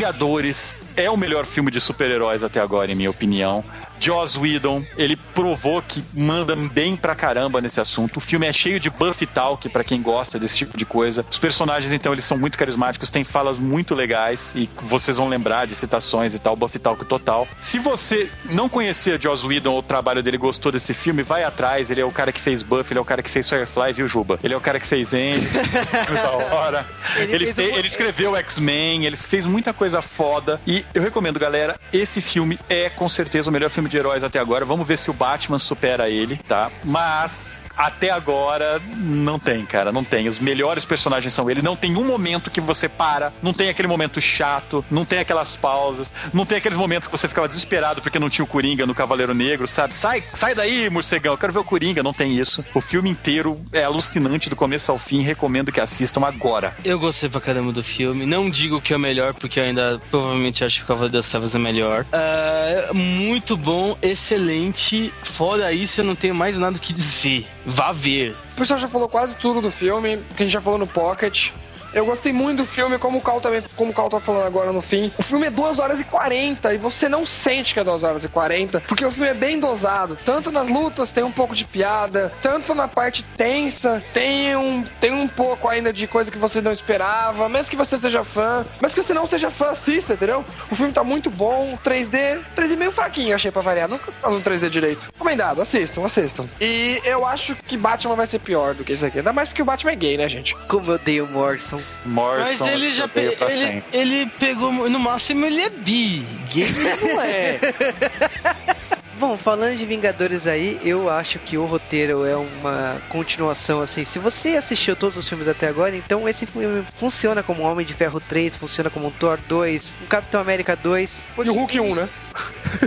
Vingadores é o melhor filme de super-heróis até agora, em minha opinião. Joss Whedon, ele provou que manda bem pra caramba nesse assunto. O filme é cheio de buff talk pra quem gosta desse tipo de coisa. Os personagens, então, eles são muito carismáticos, têm falas muito legais e vocês vão lembrar de citações e tal, buff talk total. Se você não conhecia Joss Whedon ou o trabalho dele, gostou desse filme, vai atrás. Ele é o cara que fez Buff, ele é o cara que fez Firefly, viu, Juba? Ele é o cara que fez Andy, <laughs> filmes da hora. Ele Ele, fez fe- um- ele escreveu X-Men, ele fez muita coisa foda. E eu recomendo, galera, esse filme é com certeza o melhor filme de heróis até agora. Vamos ver se o Batman supera ele, tá? Mas. Até agora, não tem, cara, não tem. Os melhores personagens são ele. Não tem um momento que você para, não tem aquele momento chato, não tem aquelas pausas, não tem aqueles momentos que você ficava desesperado porque não tinha o Coringa no Cavaleiro Negro, sabe? Sai, sai daí, morcegão, eu quero ver o Coringa, não tem isso. O filme inteiro é alucinante do começo ao fim, recomendo que assistam agora. Eu gostei pra caramba do filme. Não digo que é o melhor, porque eu ainda provavelmente acho que o Cavaleiro das Trevas é melhor. Ah, muito bom, excelente. Fora isso, eu não tenho mais nada que dizer. Vá ver. O pessoal já falou quase tudo do filme, que a gente já falou no Pocket. Eu gostei muito do filme, como o Cal também, como o Cal tá falando agora no fim. O filme é 2 horas e 40 e você não sente que é 2 horas e 40, porque o filme é bem dosado. Tanto nas lutas tem um pouco de piada, tanto na parte tensa tem um, tem um pouco ainda de coisa que você não esperava, mesmo que você seja fã, mas que você não seja fã, assista, entendeu? O filme tá muito bom, 3D, 3D meio fraquinho, achei pra variar. Nunca faz um 3D direito. Recomendado, assistam, assistam. E eu acho que Batman vai ser pior do que isso aqui. Ainda mais porque o Batman é gay, né, gente? Como eu odeio o Morrison. Morrison, Mas ele já pe ele, ele pegou. No máximo, ele é bi. Gay não é. <laughs> Bom, falando de Vingadores aí, eu acho que o roteiro é uma continuação assim. Se você assistiu todos os filmes até agora, então esse filme funciona como Homem de Ferro 3, funciona como um Thor 2, um Capitão América 2. E o Hulk 1, né?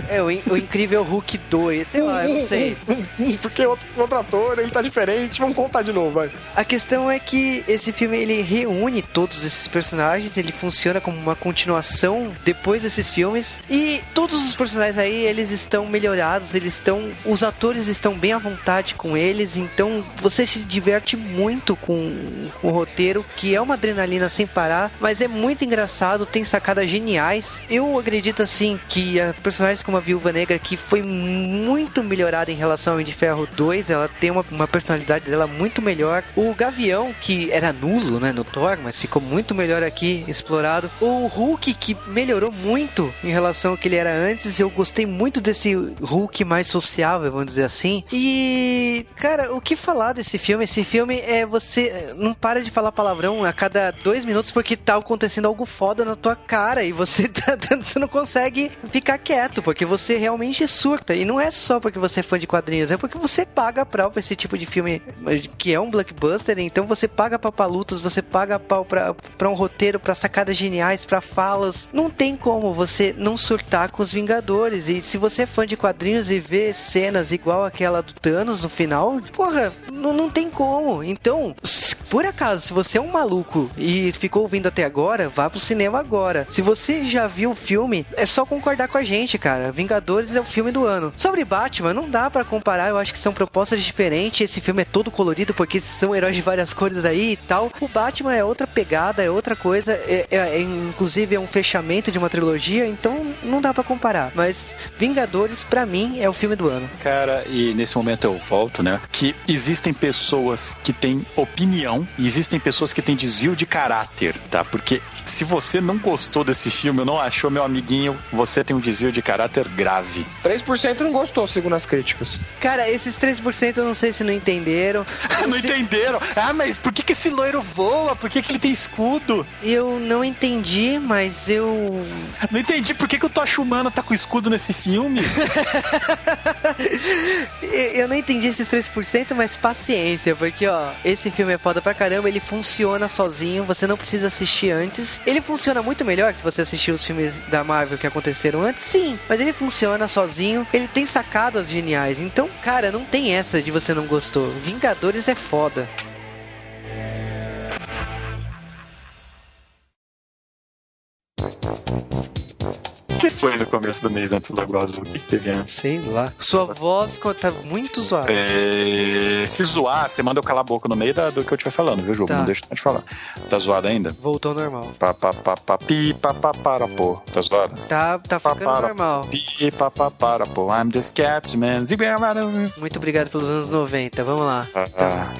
É, o, in- o incrível Hulk 2, sei lá, eu não sei. Porque outro, outro ator, ele tá diferente. Vamos contar de novo, vai. A questão é que esse filme ele reúne todos esses personagens, ele funciona como uma continuação depois desses filmes e todos os personagens aí eles estão melhorados, eles estão, os atores estão bem à vontade com eles, então você se diverte muito com, com o roteiro, que é uma adrenalina sem parar, mas é muito engraçado, tem sacadas geniais. Eu acredito assim que a personagens como a Viúva Negra que foi muito melhorada em relação ao Homem de Ferro 2, ela tem uma, uma personalidade dela muito melhor. O Gavião, que era nulo, né, no Thor, mas ficou muito melhor aqui, explorado. O Hulk, que melhorou muito em relação ao que ele era antes. Eu gostei muito desse Hulk mais sociável, vamos dizer assim. E, cara, o que falar desse filme? Esse filme é você não para de falar palavrão a cada dois minutos porque tá acontecendo algo foda na tua cara e você, <laughs> tá, você não consegue ficar quieto porque você realmente surta. E não é só porque você é fã de quadrinhos, é porque você paga pra esse tipo de filme que é um blockbuster, então você paga pra lutas, você paga pau pra, pra um roteiro, pra sacadas geniais, pra falas. Não tem como você não surtar com os Vingadores. E se você é fã de quadrinhos e vê cenas igual aquela do Thanos no final, porra, não, não tem como. Então, por acaso, se você é um maluco e ficou ouvindo até agora, vá pro cinema agora. Se você já viu o filme, é só concordar com a gente, cara. Vingadores é o filme do ano. Sobre Batman, não dá para comparar, eu acho que são propostas diferentes. Esse filme é todo colorido porque são heróis de várias cores aí e tal. O Batman é outra pegada, é outra coisa. É, é, é inclusive é um fechamento de uma trilogia, então não dá para comparar. Mas Vingadores, para mim, é o filme do ano. Cara, e nesse momento eu volto, né? Que existem pessoas que têm opinião e existem pessoas que têm desvio de caráter, tá? Porque se você não gostou desse filme ou não achou, meu amiguinho, você tem um desvio de caráter grave. 3% não gostou, segundo as críticas. Cara, esses 3% eu não sei se não entenderam. <laughs> não entenderam? Ah, mas por que, que esse loiro voa? Por que, que ele tem escudo? Eu não entendi, mas eu. Não entendi por que, que o Tocha Humano tá com escudo nesse filme. <laughs> eu não entendi esses 3%, mas paciência, porque ó, esse filme é foda pra caramba, ele funciona sozinho, você não precisa assistir antes. Ele funciona muito melhor se você assistir os filmes da Marvel que aconteceram antes, sim, mas ele funciona sozinho, ele tem sacadas geniais. Então, cara, não tem essa de você não gostou. Vingadores é foda. O que foi no começo do mês antes do Lagoa Azul? O que teve antes? Sei lá. Sua voz tá muito zoada. É... Se zoar, você manda eu calar a boca no meio da, do que eu estiver falando, viu, Ju? Tá. Não deixa eu te falar. Tá zoado ainda? Voltou ao normal. Pa, pa, pa, pa, pi, pa, pa, para, pô. Tá zoado? Tá, tá Pa, ficando para, normal. Pi, pa, pa, para, pô. I'm just Captain Man. Muito obrigado pelos anos 90. Vamos lá. Ah, ah.